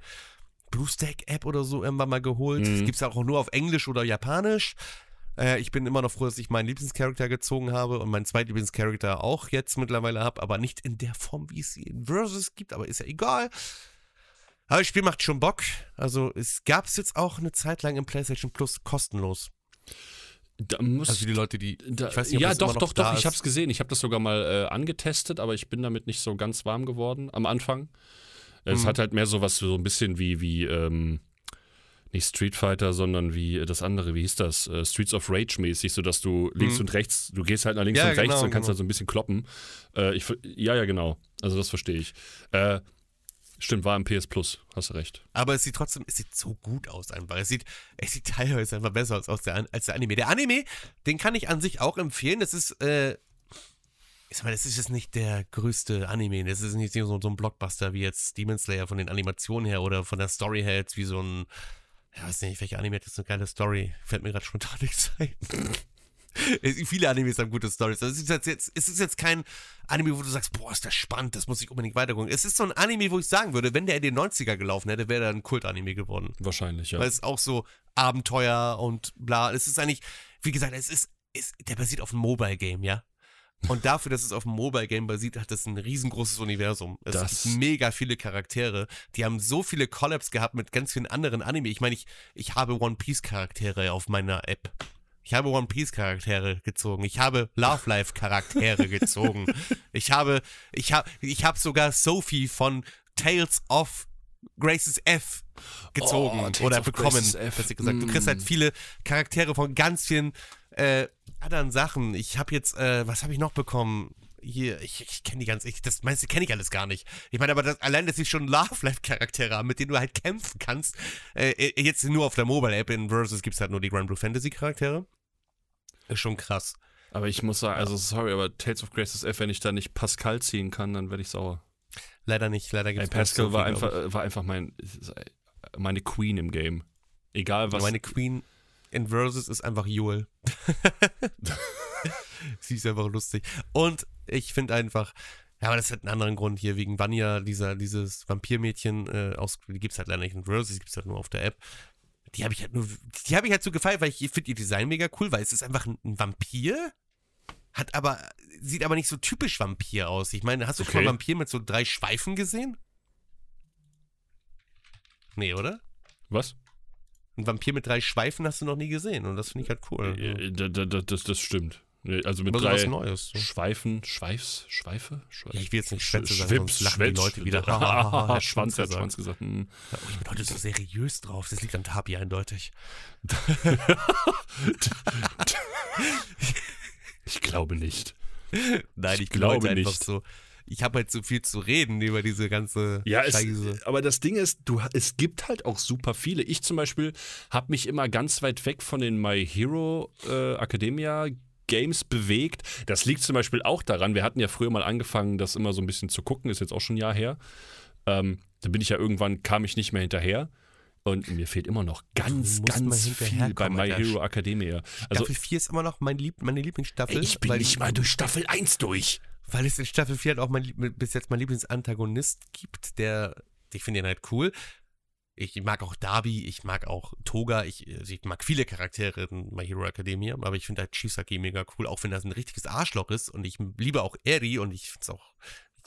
BlueStack-App oder so irgendwann mal geholt. Mhm. Es gibt's auch nur auf Englisch oder Japanisch. Äh, ich bin immer noch froh, dass ich meinen Lieblingscharakter gezogen habe und meinen zweitlieblingscharakter auch jetzt mittlerweile habe, aber nicht in der Form, wie es sie in Versus gibt, aber ist ja egal. Aber das Spiel macht schon Bock. Also es gab es jetzt auch eine Zeit lang im PlayStation Plus kostenlos. Da muss, Also die Leute, die. da, ich weiß nicht, ob ja, doch, doch, doch. Ich habe es gesehen. Ich habe das sogar mal äh, angetestet, aber ich bin damit nicht so ganz warm geworden am Anfang. Es Mhm. hat halt mehr so was, so ein bisschen wie, wie ähm, nicht Street Fighter, sondern wie das andere, wie hieß das? Äh, Streets of Rage mäßig, sodass du links Mhm. und rechts, du gehst halt nach links Ja, und rechts genau, und kannst genau. halt so ein bisschen kloppen. Äh, ich, ja, ja, genau. Also das verstehe ich. Äh, stimmt, war im PS Plus, hast du recht. Aber es sieht trotzdem, es sieht so gut aus einfach. Es sieht, es sieht teilweise einfach besser aus als der, als der Anime. Der Anime, den kann ich an sich auch empfehlen. Das ist, äh, ich sag mal, das ist jetzt nicht der größte Anime. Das ist nicht so, so ein Blockbuster wie jetzt Demon Slayer von den Animationen her oder von der Story her jetzt wie so ein, ich weiß nicht, welcher Anime hat jetzt eine geile Story? Fällt mir gerade spontan nichts ein. Viele Animes haben gute Stories. Also es, ist jetzt, es ist jetzt kein Anime, wo du sagst, boah, ist das spannend, das muss ich unbedingt weitergucken. Es ist so ein Anime, wo ich sagen würde, wenn der in den 90er gelaufen hätte, wäre er ein Kult-Anime geworden. Wahrscheinlich, ja. Weil es auch so Abenteuer und bla. Es ist eigentlich, wie gesagt, es ist, es, der basiert auf einem Mobile-Game, ja. Und dafür, dass es auf einem Mobile-Game basiert, hat es ein riesengroßes Universum. Es Das- gibt mega viele Charaktere. Die haben so viele Collabs gehabt mit ganz vielen anderen Anime. Ich meine, ich, ich habe One Piece-Charaktere auf meiner App. Ich habe One Piece-Charaktere gezogen. Ich habe Love Life-Charaktere gezogen. Ich habe, ich habe, ich habe sogar Sophie von Tales of Graces F gezogen Oh, oder bekommen. F. gesagt. Du kriegst Mm. halt viele Charaktere von ganz vielen äh, anderen Sachen. Ich habe jetzt, äh, was habe ich noch bekommen? Hier, ich, ich kenne die ganz, ich, das meiste kenne ich alles gar nicht. Ich meine, aber das, allein, dass ich schon Love-Life-Charaktere habe, mit denen du halt kämpfen kannst. Äh, äh, jetzt nur auf der Mobile-App in Versus gibt es halt nur die Grand Blue Fantasy-Charaktere. Ist schon krass. Aber ich muss sagen, also sorry, aber Tales of Graces F, wenn ich da nicht Pascal ziehen kann, dann werde ich sauer. Leider nicht, leider gibt es Pascal war einfach, äh, war einfach mein, meine Queen im Game. Egal was. Meine Queen in Versus ist einfach Joel. Sie ist einfach lustig. Und ich finde einfach, ja, aber das hat einen anderen Grund hier, wegen Vanya, dieser, dieses Vampirmädchen, äh, aus, die gibt es halt leider nicht in Versus, die gibt es halt nur auf der App. Die habe ich halt nur, die habe ich halt so gefallen, weil ich finde ihr Design mega cool, weil es ist einfach ein, ein Vampir, hat aber, sieht aber nicht so typisch Vampir aus. Ich meine, hast du schon Okay. mal Vampir mit so drei Schweifen gesehen? Nee, oder? was? Ein Vampir mit drei Schweifen hast du noch nie gesehen und das finde ich halt cool. Äh, da- da- da- Das, das stimmt. Also mit drei Neues. So. Schweifen, Schweifs, Schweife? Schwe Ja, ich will jetzt nicht Schwänze sagen, Schwips, sonst lachen die Schwänz, Leute wieder. Ah, Schwanz Schwanz, hat. Schwanz gesagt. Hm. Ich bin heute so seriös drauf. Das liegt an Tabi eindeutig. Ich glaube nicht. Nein, ich, Ich glaube einfach nicht. so. Ich habe halt so viel zu reden über diese ganze Ja, es, Scheiße. aber das Ding ist, du, es gibt halt auch super viele. Ich zum Beispiel habe mich immer ganz weit weg von den My Hero äh, Academia Games bewegt. Das liegt zum Beispiel auch daran, wir hatten ja früher mal angefangen, das immer so ein bisschen zu gucken, ist jetzt auch schon ein Jahr her. Ähm, da bin ich ja irgendwann, kam ich nicht mehr hinterher. Und mir fehlt immer noch ganz, ganz viel bei My. Hero Academia. Also, Staffel 4 ist immer noch mein Lieb meine Lieblingsstaffel. ich bin nicht mal durch Staffel 1 durch. Weil es in Staffel 4 halt auch mein, bis jetzt mein Lieblingsantagonist gibt, der, ich finde ihn halt cool. Ich mag auch Darby, ich mag auch Toga, ich, also ich mag viele Charaktere in My Hero Academia, aber ich finde halt Chisaki mega cool, auch wenn das ein richtiges Arschloch ist und ich liebe auch Eri und ich finde es auch,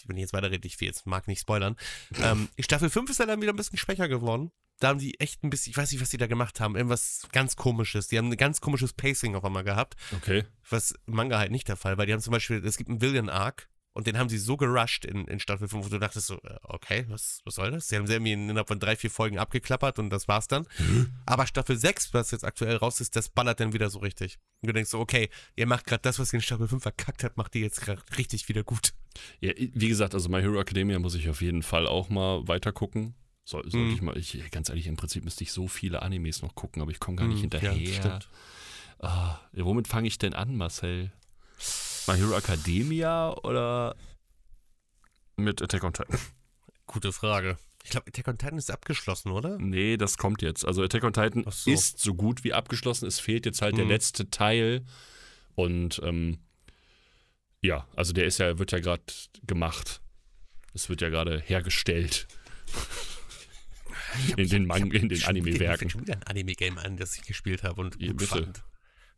wenn ich jetzt weiterrede, ich will jetzt, mag nicht spoilern. ähm, Staffel 5 ist dann wieder ein bisschen schwächer geworden. Da haben die echt ein bisschen, ich weiß nicht, was die da gemacht haben, irgendwas ganz komisches. Die haben ein ganz komisches Pacing auf einmal gehabt Okay. was Manga halt nicht der Fall war. Die haben zum Beispiel, es gibt einen Villain Arc und den haben sie so gerusht in, in Staffel 5, wo du dachtest so, äh, okay, was, was soll das? Sie haben sie irgendwie innerhalb von drei, vier Folgen abgeklappert und das war's dann. Aber Staffel 6, was jetzt aktuell raus ist, das ballert dann wieder so richtig. Und du denkst so, okay, ihr macht gerade das, was ihr in Staffel 5 verkackt habt, macht ihr jetzt gerade richtig wieder gut. Ja, wie gesagt, also My Hero Academia muss ich auf jeden Fall auch mal weiter gucken. Soll, sollte Mhm. ich mal, ich, ganz ehrlich, im Prinzip müsste ich so viele Animes noch gucken, aber ich komme gar nicht Mhm, hinterher. ja, stimmt. Ah, womit fange ich denn an, Marcel? My Hero Academia oder mit Attack on Titan? Gute Frage. Ich glaube, Attack on Titan ist abgeschlossen, oder? Nee, das kommt jetzt. Also Attack on Titan so. ist so gut wie abgeschlossen. Es fehlt jetzt halt der Mhm. letzte Teil. Und ähm, ja, also der ist ja, wird ja gerade gemacht. Es wird ja gerade hergestellt. In den, Man in den Anime-Werken. fällt schon wieder ein Anime-Game an, das ich gespielt habe und Ja, gut bitte. fand.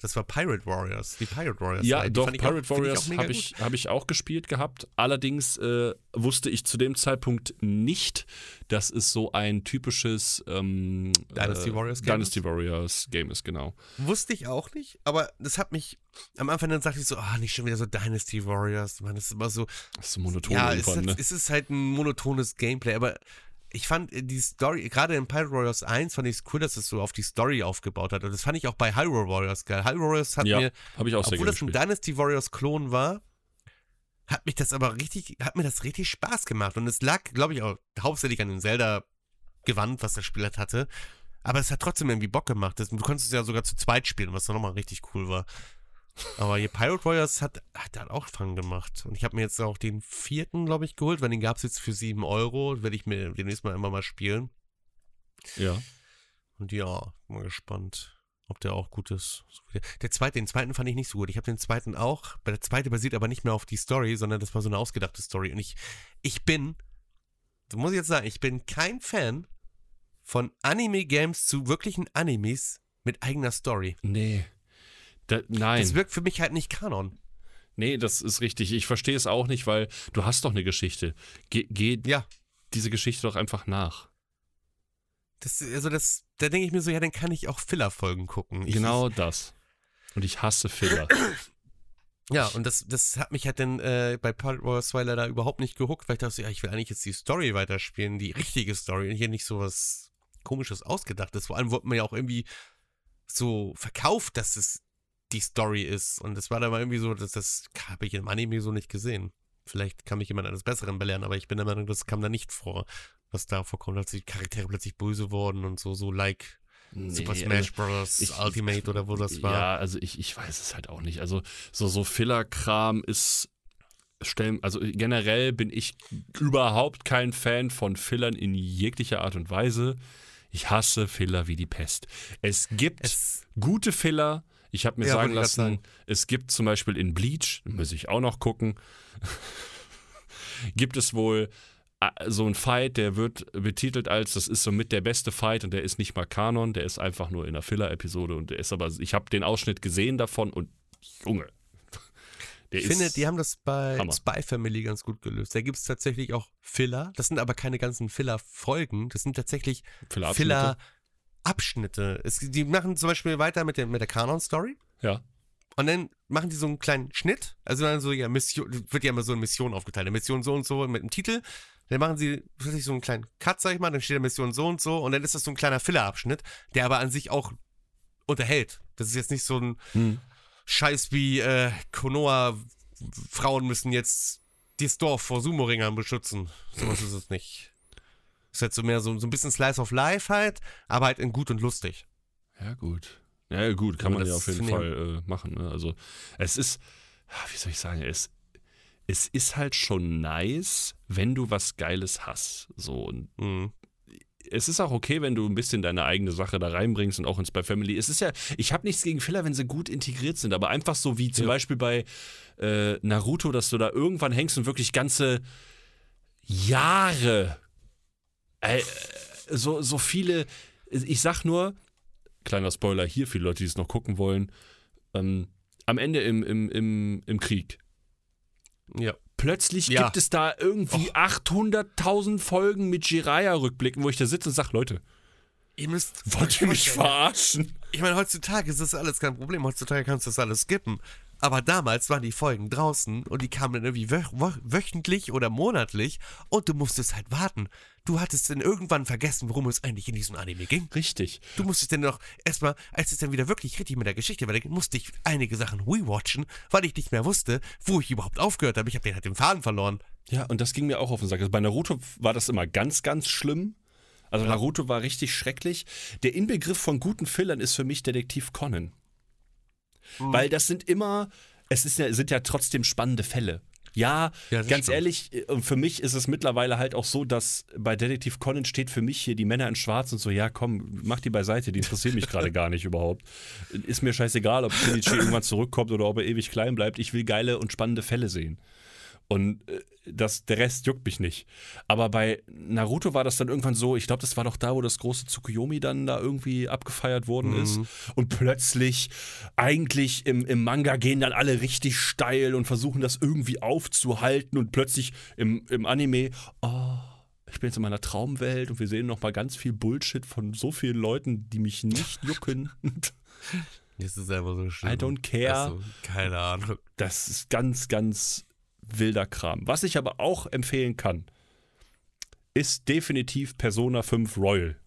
Das war Pirate Warriors. Die Pirate Warriors. Ja, doch, auch- Pirate Warriors auch mega habe ich, hab ich auch gespielt gehabt. Allerdings äh, wusste ich zu dem Zeitpunkt nicht, dass es so ein typisches ähm, Dynasty äh, Warriors Game Dynasty Warriors Game ist, genau. Wusste ich auch nicht, aber das hat mich am Anfang dann sagte ich so, ah, nicht schon wieder so Dynasty Warriors, man, das ist immer so, Das ist so monoton ja, es, ne? es ist halt ein monotones Gameplay, aber ich fand äh, die Story, gerade in Pirate Warriors 1 fand ich es cool, dass es so auf die Story aufgebaut hat und das fand ich auch bei Hyrule Warriors geil. Hyrule Warriors hat Ja, mir, habe ich auch obwohl das ein. Dynasty Warriors Klon war, hat mich das aber richtig, hat mir das richtig Spaß gemacht und es lag, glaube ich, auch hauptsächlich an dem Zelda-Gewand, was das Spiel halt hatte. Aber es hat trotzdem irgendwie Bock gemacht. Du konntest es ja sogar zu zweit spielen, was dann nochmal richtig cool war. Aber hier Pirate Warriors hat, hat halt auch Fang gemacht. Und ich habe mir jetzt auch den vierten, glaube ich, geholt, weil den gab es jetzt für 7 Euro. Werde ich mir demnächst mal immer mal spielen. Ja. Und ja, mal gespannt, ob der auch gut ist. Der, zweite, den zweiten fand ich nicht so gut. Ich habe den zweiten auch. Der zweite basiert aber nicht mehr auf die Story, sondern das war so eine ausgedachte Story. Und ich, ich bin, so muss ich jetzt sagen, ich bin kein Fan von Anime-Games zu wirklichen Animes mit eigener Story. Nee. Da, nein. Das wirkt für mich halt nicht Kanon. Nee, das ist richtig. Ich verstehe es auch nicht, weil du hast doch eine Geschichte. Geh, geh Ja. diese Geschichte doch einfach nach. Das, also das, da denke ich mir so, ja, dann kann ich auch Filler-Folgen gucken. Ich, genau das. Und ich hasse Filler. Ja, und das, das hat mich halt dann äh, bei Warriors 2 leider überhaupt nicht gehuckt, weil ich dachte, so, ja, ich will eigentlich jetzt die Story weiterspielen, die richtige Story und hier nicht so was komisches ausgedachtes. Vor allem wurde mir ja auch irgendwie so verkauft, dass es die Story ist. Und das war dann mal irgendwie so, dass das habe ich im Anime so nicht gesehen. Vielleicht kann mich jemand eines Besseren belehren, aber ich bin der Meinung, das kam da nicht vor, was da vorkommt, dass die Charaktere plötzlich böse wurden und so, so like Super Nee, Smash also Bros. ich- Ultimate oder wo das war. Ja, also ich, ich weiß es halt auch nicht. Also so, so Filler-Kram ist. Stellen, also generell bin ich überhaupt kein Fan von Fillern in jeglicher Art und Weise. Ich hasse Filler wie die Pest. Es gibt Es, gute Filler. Ich habe mir Ja, sagen lassen, es gibt zum Beispiel in Bleach, muss ich auch noch gucken, gibt es wohl äh, so ein Fight, der wird betitelt als, das ist so mit der beste Fight und der ist nicht mal Kanon, der ist einfach nur in einer Filler-Episode und der ist aber, ich habe den Ausschnitt gesehen davon und Junge, ich finde, die haben das bei Hammer. Spy Family ganz gut gelöst. Da gibt es tatsächlich auch Filler. Das sind aber keine ganzen Filler-Folgen. Das sind tatsächlich Filler-Abschnitte. Filler-Abschnitte. Es- Die machen zum Beispiel weiter mit der, mit der Kanon-Story. ja, Und dann machen die so einen kleinen Schnitt. Also dann so, ja, Mission, wird ja immer so in Missionen aufgeteilt. Eine Mission so und so mit einem Titel. Dann machen sie plötzlich so einen kleinen Cut, sag ich mal, dann steht da Mission so und so und dann ist das so ein kleiner Filler-Abschnitt, der aber an sich auch unterhält. Das ist jetzt nicht so ein hm. Scheiß wie äh, Konoha, Frauen müssen jetzt das Dorf vor Sumo-Ringern beschützen. Sowas ist es nicht. Ist halt so mehr so, so ein bisschen Slice of Life halt, aber halt in gut und lustig. Ja, gut. Ja, gut, kann Aber man ja auf jeden Fall äh, machen. Ne? Also, es ist, ah, wie soll ich sagen, es, es ist halt schon nice, wenn du was Geiles hast. So, und Mhm. es ist auch okay, wenn du ein bisschen deine eigene Sache da reinbringst und auch in Spy Family. Es ist ja, ich habe nichts gegen Filler, wenn sie gut integriert sind, aber einfach so wie zum Ja. Beispiel bei äh, Naruto, dass du da irgendwann hängst und wirklich ganze Jahre, so, so viele, ich sag nur, kleiner Spoiler hier für die Leute, die es noch gucken wollen, ähm, am Ende im, im, im, im Krieg. Ja. Plötzlich Ja. gibt es da irgendwie 800.000 Folgen mit Jiraiya-Rückblicken, wo ich da sitze und sage, Leute, Ihr müsst. wollt ihr mich verarschen? Ich meine, heutzutage ist das alles kein Problem. Heutzutage kannst du das alles skippen. Aber damals waren die Folgen draußen und die kamen dann irgendwie wöch wöch wöchentlich oder monatlich und du musstest halt warten. Du hattest dann irgendwann vergessen, worum es eigentlich in diesem Anime ging. Richtig. Du musstest dann noch erstmal, als es dann wieder wirklich richtig mit der Geschichte war, musste ich einige Sachen rewatchen, weil ich nicht mehr wusste, wo ich überhaupt aufgehört habe. Ich habe den halt den Faden verloren. Ja, und das ging mir auch auf den Sack. Also bei Naruto war das immer ganz, ganz schlimm. Also Naruto war richtig schrecklich. Der Inbegriff von guten Fillern ist für mich Detektiv Conan. Weil das sind immer, es ist ja, sind ja trotzdem spannende Fälle. Ja, Ja, ganz stimmt. ehrlich, äh, für mich ist es mittlerweile halt auch so, dass bei Detektiv Conan steht für mich hier die Männer in Schwarz und so, ja komm, mach die beiseite, die interessieren mich gerade gar nicht überhaupt. Ist mir scheißegal, ob Shinichi irgendwann zurückkommt oder ob er ewig klein bleibt. Ich will geile und spannende Fälle sehen. Und äh, das, der Rest juckt mich nicht. Aber bei Naruto war das dann irgendwann so, ich glaube, das war doch da, wo das große Tsukuyomi dann da irgendwie abgefeiert worden ist. Und plötzlich, eigentlich im, im Manga gehen dann alle richtig steil und versuchen das irgendwie aufzuhalten. Und plötzlich im, im Anime, oh, ich bin jetzt in meiner Traumwelt und wir sehen noch mal ganz viel Bullshit von so vielen Leuten, die mich nicht jucken. Das ist einfach so schön. I don't care. Also, keine Ahnung. Das ist ganz, ganz wilder Kram. Was ich aber auch empfehlen kann, ist definitiv Persona 5 Royal.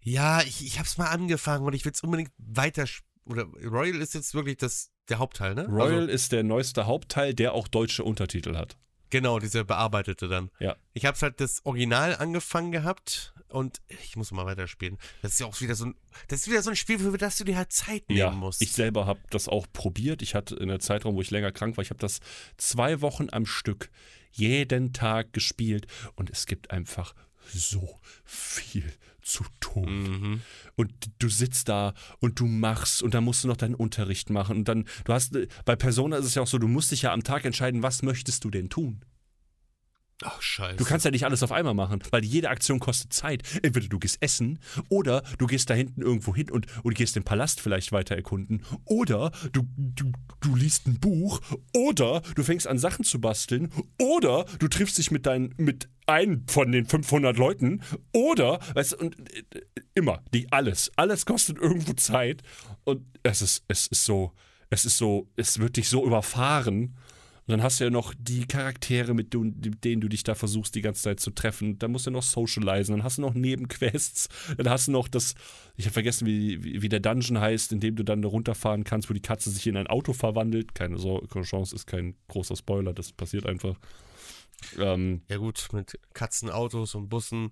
Ja, ich, ich hab's mal angefangen und ich will's unbedingt weiter. Oder Royal ist jetzt wirklich das, der Hauptteil, ne? Royal Also, ist der neueste Hauptteil, der auch deutsche Untertitel hat. genau, dieser bearbeitete dann. Ja. Ich hab's halt das Original angefangen gehabt und ich muss mal weiterspielen. Das ist ja auch wieder so ein. Das ist wieder so ein Spiel, für das du dir halt Zeit nehmen Ja, musst. ich selber habe das auch probiert. Ich hatte in der Zeitraum, wo ich länger krank war, ich habe das zwei Wochen am Stück jeden Tag gespielt und es gibt einfach so viel zu tun. mhm. Und du sitzt da und du machst und dann musst du noch deinen Unterricht machen und dann, du hast, bei Persona ist es ja auch so, du musst dich ja am Tag entscheiden, was möchtest du denn tun? Ach, scheiße. Du kannst ja nicht alles auf einmal machen, weil jede Aktion kostet Zeit. Entweder du gehst essen oder du gehst da hinten irgendwo hin und, und gehst den Palast vielleicht weiter erkunden oder du, du, du liest ein Buch oder du fängst an Sachen zu basteln oder du triffst dich mit deinen mit einem von den 500 Leuten oder weißt du und äh, immer die alles alles kostet irgendwo Zeit und es ist es ist so es ist so es wird dich so überfahren und dann hast du ja noch die Charaktere, mit, denen du dich da versuchst, die ganze Zeit zu treffen. Dann musst du noch socialisen, dann hast du noch Nebenquests, dann hast du noch das, ich habe vergessen, wie, wie, der Dungeon heißt, in dem du dann da runterfahren kannst, wo die Katze sich in ein Auto verwandelt. Keine, keine Chance, ist kein großer Spoiler, das passiert einfach. Ähm, ja gut, mit Katzen, Autos und Bussen.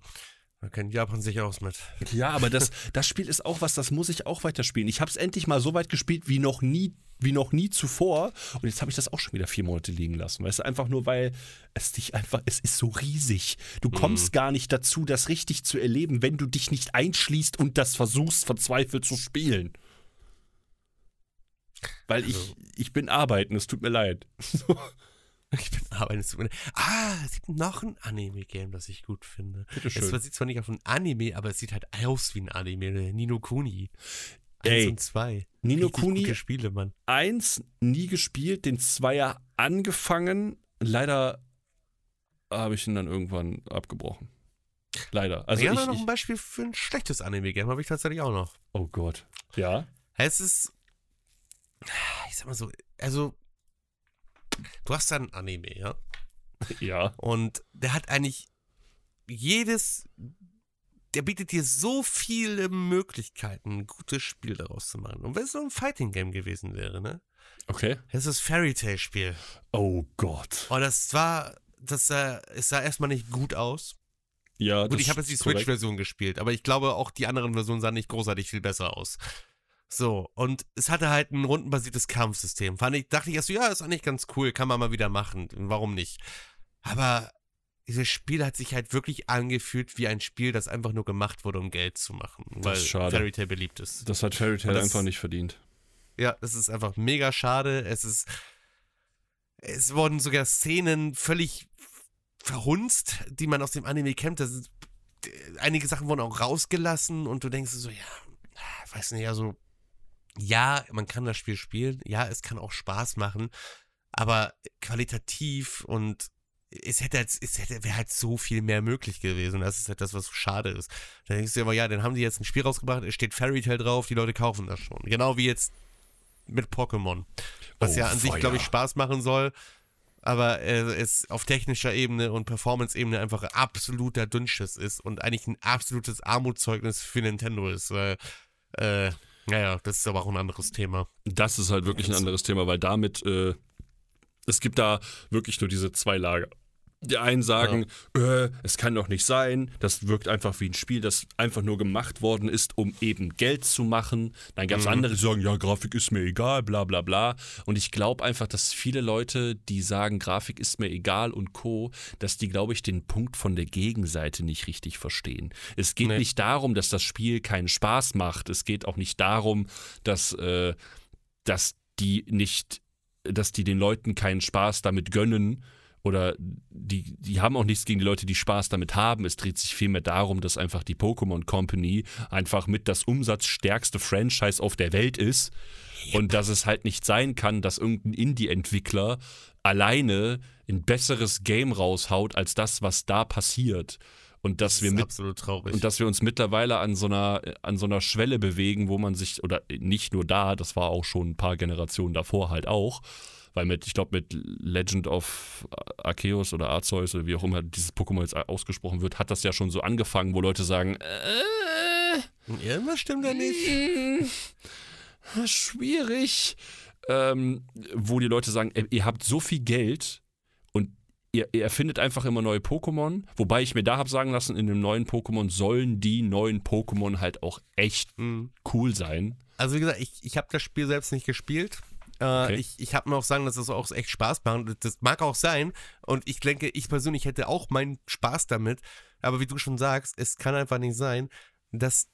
Da kennt Japan sich aus mit. Ja, aber das, das Spiel ist auch was, das muss ich auch weiterspielen. Ich habe es endlich mal so weit gespielt wie noch nie wie noch nie zuvor. Und jetzt habe ich das auch schon wieder vier Monate liegen lassen. Weißt du, einfach nur, weil es dich einfach, es ist so riesig. Du mhm. kommst mhm. gar nicht dazu, das richtig zu erleben, wenn du dich nicht einschließt und das versuchst, verzweifelt zu spielen. Weil also. ich, ich bin arbeiten, es tut mir leid. Ich bin arbeiten. Ah, es gibt noch ein Anime-Game, das ich gut finde. Bitteschön. Es sieht zwar nicht auf ein Anime, aber es sieht halt aus wie ein Anime, Nino Kuni. Eins und zwei. Nino Richtig Kuni. Spiele, Mann. Eins nie gespielt, den Zweier angefangen. Leider habe ich ihn dann irgendwann abgebrochen. Leider. Also ja, ich, noch ein Beispiel für ein schlechtes Anime-Game habe ich tatsächlich auch noch. Oh Gott. Ja. Es ist. Ich sag mal so, also. Du hast da ein Anime, ja? Ja. Und der hat eigentlich jedes der bietet dir so viele Möglichkeiten, ein gutes Spiel daraus zu machen. Und wenn es so ein Fighting Game gewesen wäre, ne? Okay. Das ist das Fairy Tail Spiel. Oh Gott. Und das war, das sah, es sah erstmal nicht gut aus. Ja, Gut, ich habe jetzt die Switch-Version gespielt, aber ich glaube auch die anderen Versionen sahen nicht großartig viel besser aus. So, und es hatte halt ein rundenbasiertes Kampfsystem. Fand ich, dachte ich erst so, ja, ist eigentlich ganz cool, kann man mal wieder machen. Warum nicht? Aber dieses Spiel hat sich halt wirklich angefühlt wie ein Spiel, das einfach nur gemacht wurde, um Geld zu machen. Weil Fairy Tail beliebt ist. Das hat Fairy Tail einfach nicht verdient. Ja, das ist einfach mega schade. Es ist. Es wurden sogar Szenen völlig verhunzt, die man aus dem Anime kennt. Das ist, einige Sachen wurden auch rausgelassen und du denkst so, ja, weiß nicht, also, ja, man kann das Spiel spielen, ja, es kann auch Spaß machen, aber qualitativ und es hätte, halt, es hätte, wäre halt so viel mehr möglich gewesen. Das ist halt das, was so schade ist. Da denkst du dir aber, ja, dann haben die jetzt ein Spiel rausgebracht, es steht Fairy Tail drauf, die Leute kaufen das schon. Genau wie jetzt mit Pokémon. Was oh, ja an Feuer. sich, glaube ich, Spaß machen soll, aber äh, es auf technischer Ebene und Performance-Ebene einfach absoluter Dünnschiss ist und eigentlich ein absolutes Armutszeugnis für Nintendo ist, weil, äh, naja, das ist aber auch ein anderes Thema. Das ist halt wirklich ein anderes Thema, weil damit, äh, es gibt da wirklich nur diese zwei Lager. Die einen sagen, ja. äh, es kann doch nicht sein, das wirkt einfach wie ein Spiel, das einfach nur gemacht worden ist, um eben Geld zu machen. Dann gab es mhm. andere, die sagen, ja, Grafik ist mir egal, bla bla bla. Und ich glaube einfach, dass viele Leute, die sagen, Grafik ist mir egal und Co., dass die, glaube ich, den Punkt von der Gegenseite nicht richtig verstehen. Es geht nee. nicht darum, dass das Spiel keinen Spaß macht. Es geht auch nicht darum, dass, äh, dass die nicht, dass die den Leuten keinen Spaß damit gönnen oder die, die haben auch nichts gegen die Leute, die Spaß damit haben. Es dreht sich vielmehr darum, dass einfach die Pokémon Company einfach mit das umsatzstärkste Franchise auf der Welt ist yep. und dass es halt nicht sein kann, dass irgendein Indie-Entwickler alleine ein besseres Game raushaut als das, was da passiert. Und dass das wir mit, und dass wir uns mittlerweile an so einer an so einer Schwelle bewegen, wo man sich oder nicht nur da, das war auch schon ein paar Generationen davor halt auch, weil mit, ich glaube, mit Legend of Arceus oder Arceus oder wie auch immer dieses Pokémon jetzt ausgesprochen wird, hat das ja schon so angefangen, wo Leute sagen, äh, irgendwas stimmt da nicht. Äh, schwierig. Ähm, wo die Leute sagen, ihr habt so viel Geld und ihr, ihr erfindet einfach immer neue Pokémon. Wobei ich mir da habe sagen lassen, in dem neuen Pokémon sollen die neuen Pokémon halt auch echt mhm. cool sein. Also wie gesagt, ich, ich habe das Spiel selbst nicht gespielt. Äh, okay. Ich, ich habe mir auch sagen, dass das auch echt Spaß macht. Das mag auch sein. Und ich denke, ich persönlich hätte auch meinen Spaß damit. Aber wie du schon sagst, es kann einfach nicht sein, dass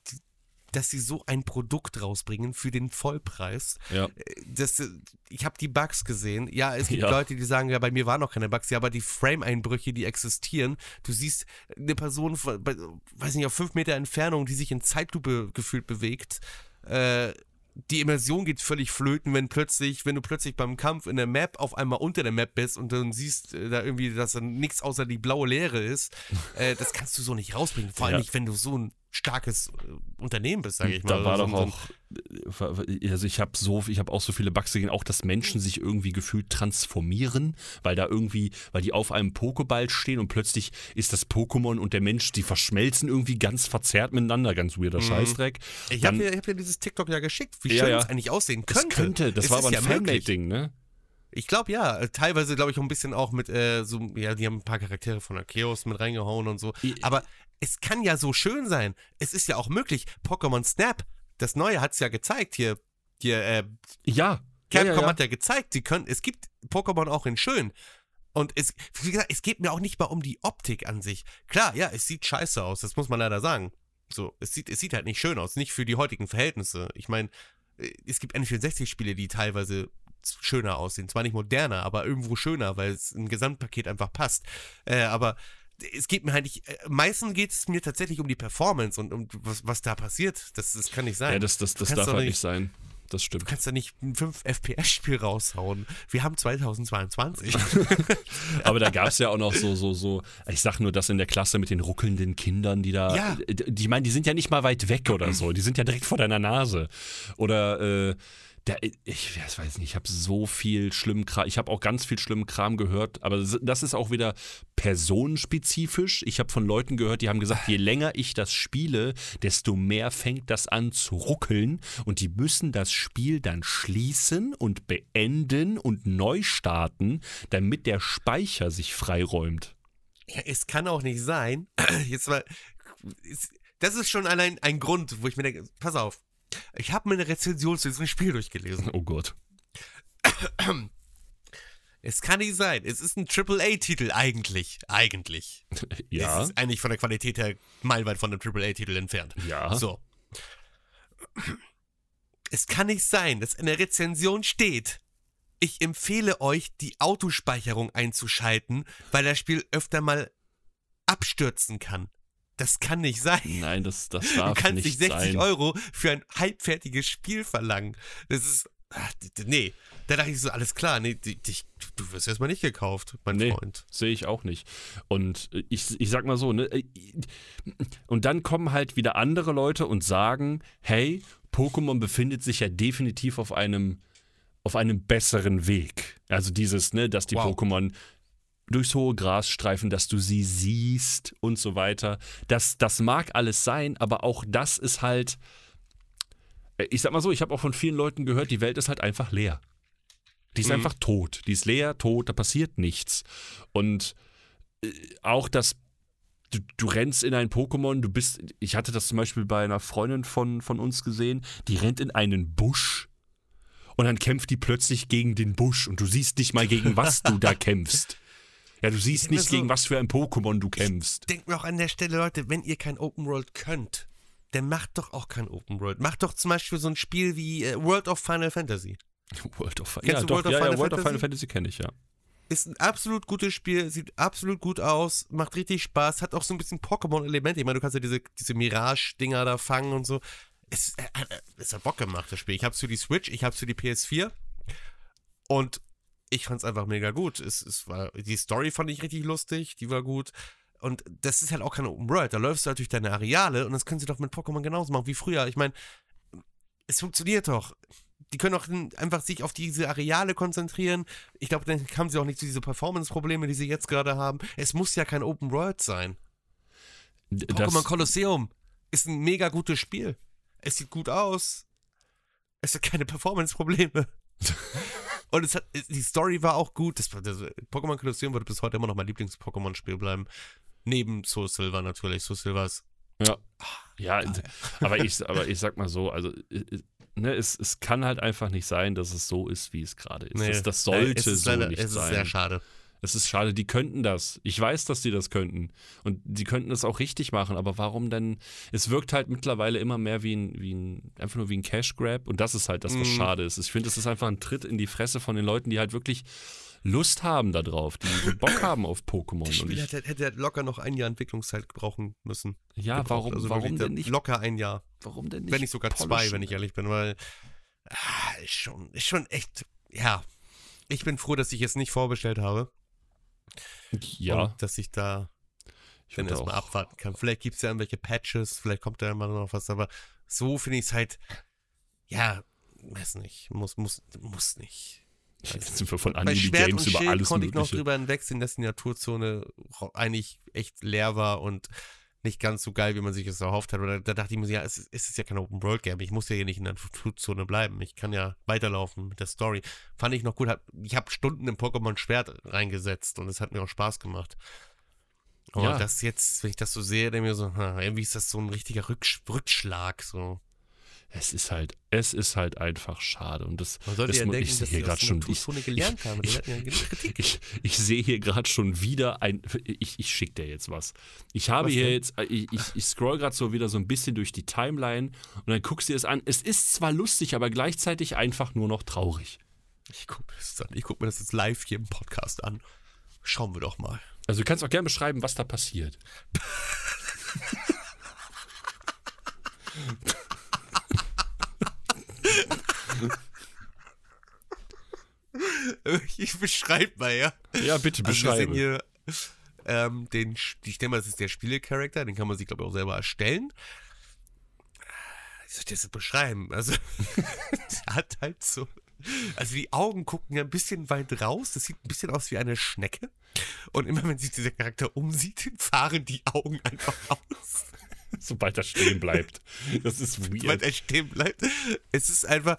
dass sie so ein Produkt rausbringen für den Vollpreis. Ja. Das, äh, ich habe die Bugs gesehen. Ja, es gibt Ja. Leute, die sagen, ja, bei mir waren noch keine Bugs. Ja, aber die Frame-Einbrüche, die existieren. Du siehst eine Person, von, weiß nicht, auf fünf Meter Entfernung, die sich in Zeitlupe gefühlt bewegt. Äh, die Immersion geht völlig flöten, wenn plötzlich, wenn du plötzlich beim Kampf in der Map auf einmal unter der Map bist und dann siehst äh, da irgendwie, dass da nichts außer die blaue Leere ist. Äh, das kannst du so nicht rausbringen. Vor allem Ja. nicht, wenn du so ein starkes äh, Unternehmen bist, sage ich mal. Da war So doch auch, äh, also ich habe so, ich habe auch so viele Bugs gesehen, auch dass Menschen sich irgendwie gefühlt transformieren, weil da irgendwie, weil die auf einem Pokéball stehen und plötzlich ist das Pokémon und der Mensch, die verschmelzen irgendwie ganz verzerrt miteinander, ganz weirder Scheißdreck. Mhm. Ich Dann- habe dir, ich hab dir dieses TikTok ja geschickt, wie Ja, schön ja. es eigentlich aussehen das könnte. könnte, das Es war aber ein ja. Fanmade-Ding, ne? Ich glaube ja. Teilweise glaube ich auch ein bisschen auch mit äh, so, ja, die haben ein paar Charaktere von Arceus mit reingehauen und so. Aber es kann ja so schön sein. Es ist ja auch möglich. Pokémon Snap, das Neue hat es ja gezeigt hier. Hier, äh, Ja. Capcom ja, ja, ja. hat ja gezeigt, sie können, es gibt Pokémon auch in schön. Und es, wie gesagt, es geht mir auch nicht mal um die Optik an sich. Klar, ja, es sieht scheiße aus, das muss man leider sagen. So, es sieht, es sieht halt nicht schön aus, nicht für die heutigen Verhältnisse. Ich meine, äh, es gibt N64-Spiele, die teilweise schöner aussehen. Zwar nicht moderner, aber irgendwo schöner, weil es im Gesamtpaket einfach passt. Äh, aber es geht mir halt nicht, äh, meistens geht es mir tatsächlich um die Performance und um was, was da passiert. Das, das kann nicht sein. Ja, das, das, das darf halt nicht- sein. Das stimmt. Du kannst da nicht ein 5 FPS-Spiel raushauen. Wir haben 2022. Aber da gab es ja auch noch so, so, so, ich sag nur das in der Klasse mit den ruckelnden Kindern, die da, Ja. die, die meinen, die sind ja nicht mal weit weg oder so, die sind ja direkt vor deiner Nase. Oder, äh, der, ich weiß nicht, ich habe so viel schlimmen Kram, ich habe auch ganz viel schlimmen Kram gehört, aber das ist auch wieder personenspezifisch. Ich habe von Leuten gehört, die haben gesagt, je länger ich das spiele, desto mehr fängt das an zu ruckeln und die müssen das Spiel dann schließen und beenden und neu starten, damit der Speicher sich freiräumt. ja, es kann auch nicht sein. Jetzt mal, das ist schon allein ein Grund, wo ich mir denke, pass auf. Ich habe mir eine Rezension zu diesem Spiel durchgelesen. Oh Gott. Es kann nicht sein. Es ist ein AAA-Titel eigentlich. Eigentlich. Ja. Es ist eigentlich von der Qualität her meilenweit von einem AAA-Titel entfernt. Ja. So. Es kann nicht sein, dass in der Rezension steht, ich empfehle euch, die Autospeicherung einzuschalten, weil das Spiel öfter mal abstürzen kann. Das kann nicht sein. Nein, das, das Du darf kannst nicht nicht 60 sein. Euro für ein halbfertiges Spiel verlangen. Das ist. Ach, nee. Da dachte ich so, alles klar, nee, dich, dich- du wirst erstmal nicht gekauft, mein Nee. Freund. Sehe ich auch nicht. Und äh, ich, ich sag mal so, ne? äh, Und dann kommen halt wieder andere Leute und sagen, hey, Pokémon befindet sich ja definitiv auf einem, auf einem besseren Weg. Also dieses, ne, dass die Wow. Pokémon durchs hohe Gras streifen, dass du sie siehst und so weiter. Das, das mag alles sein, aber auch das ist halt. äh, Ich sag mal so, ich habe auch von vielen Leuten gehört, die Welt ist halt einfach leer. Die ist Mhm. einfach tot. Die ist leer, tot, da passiert nichts. Und äh, auch das, du, du rennst in ein Pokémon, du bist, ich hatte das zum Beispiel bei einer Freundin von, von uns gesehen, die rennt in einen Busch und dann kämpft die plötzlich gegen den Busch und du siehst nicht mal, gegen was du da kämpfst. Ja, du siehst nicht, so- gegen was für ein Pokémon du kämpfst. Denkt mir auch an der Stelle, Leute, wenn ihr kein Open World könnt, dann macht doch auch kein Open World. Macht doch zum Beispiel so ein Spiel wie äh, World of Final Fantasy. World of, Kennst ja, du doch, World of ja, ja, Final World of Fantasy? Final Fantasy kenne ich, ja. Ist ein absolut gutes Spiel, sieht absolut gut aus, macht richtig Spaß, hat auch so ein bisschen Pokémon-Elemente. Ich meine, du kannst ja diese, diese Mirage-Dinger da fangen und so. Es, äh, äh, es hat Bock gemacht, das Spiel. Ich hab's für die Switch, ich hab's für die PS4 und ich fand's einfach mega gut. Es, es war, die Story fand ich richtig lustig, die war gut. Und das ist halt auch keine Open World. Da läufst du halt durch deine Areale und das können sie doch mit Pokémon genauso machen wie früher. Ich meine, es funktioniert doch. Die können doch einfach sich auf diese Areale konzentrieren. Ich glaube, dann haben sie auch nicht diese Performance-Probleme, die sie jetzt gerade haben. Es muss ja kein Open World sein. D- Pokémon Colosseum ist ein mega gutes Spiel. Es sieht gut aus. Es hat keine Performance-Probleme. Und es hat, die Story war auch gut. Das, das, Pokémon Colosseum wird bis heute immer noch mein Lieblings-Pokémon-Spiel bleiben. Neben Soul Silver natürlich. Soul Silver ist Ja, ja aber, ich, aber ich sag mal so, also äh, ne, es, es kann halt einfach nicht sein, dass es so ist, wie es gerade ist. das, das sollte äh, es ist so leider, nicht es ist sein. sehr schade. Es ist schade, die könnten das. Ich weiß, dass die das könnten. Und die könnten das auch richtig machen, aber warum denn? Es wirkt halt mittlerweile immer mehr wie ein, wie ein einfach nur wie ein Cash Grab und das ist halt das, was Mhm. schade ist. Ich finde, es ist einfach ein Tritt in die Fresse von den Leuten, die halt wirklich Lust haben darauf, die, die Bock haben auf Pokémon. Das Spiel ich, hätte, hätte locker noch ein Jahr Entwicklungszeit brauchen müssen. ja, gebraucht. warum, Also warum denn nicht? Locker ein Jahr. Warum denn nicht? wenn nicht sogar zwei, polischen? wenn ich ehrlich bin, weil ah, ist schon, ist schon echt, ja. Ich bin froh, dass ich es nicht vorbestellt habe. Ja, Und dass ich da ich dann erstmal abwarten kann. Vielleicht gibt es ja irgendwelche Patches, vielleicht kommt da immer noch was, aber so finde ich es halt, ja, weiß nicht, muss, muss, muss nicht. Jetzt sind wir von Bei Anime Schwert Games und über Schild alles konnte ich noch drüber hinwegsehen, dass die Naturzone eigentlich echt leer war und nicht ganz so geil, wie man sich es erhofft hat. Da, da dachte ich mir, so, ja, es ist, es ist ja kein Open-World-Game. Ich muss ja hier nicht in der Naturzone bleiben. Ich kann ja weiterlaufen mit der Story. Fand ich noch gut. Hab, ich habe Stunden im Pokémon Schwert reingesetzt und es hat mir auch Spaß gemacht. Aber Ja. das jetzt, wenn ich das so sehe, denke ich mir so, hm, irgendwie ist das so ein richtiger Rücksch Rückschlag. So. Es ist halt, es ist halt einfach schade. Und das, Man sollte das ja denken, ich sehe hier gerade schon, ich, gelernt haben. Die ja Kritik. ich, ich sehe hier gerade schon wieder ein. Ich, ich schicke dir jetzt was. Ich habe Was hier denn? jetzt, ich, ich, ich scroll gerade so wieder so ein bisschen durch die Timeline und dann guckst du dir das an. Es ist zwar lustig, aber gleichzeitig einfach nur noch traurig. Ich gucke mir. Ich guck mir das jetzt live hier im Podcast an. Schauen wir doch mal. Also du kannst auch gerne beschreiben, was da passiert. Ich beschreibe mal, ja. Ja, bitte Also beschreibe. hier ähm, den, ich denke mal, das ist der Spielecharakter, den kann man sich, glaube ich, auch selber erstellen. Wie soll ich das jetzt beschreiben? Also, der hat halt so. Also die Augen gucken ja ein bisschen weit raus. Das sieht ein bisschen aus wie eine Schnecke. Und immer wenn sich dieser Charakter umsieht, fahren die Augen einfach aus. Sobald er stehen bleibt. Das ist weird. er stehen bleibt. Es ist einfach.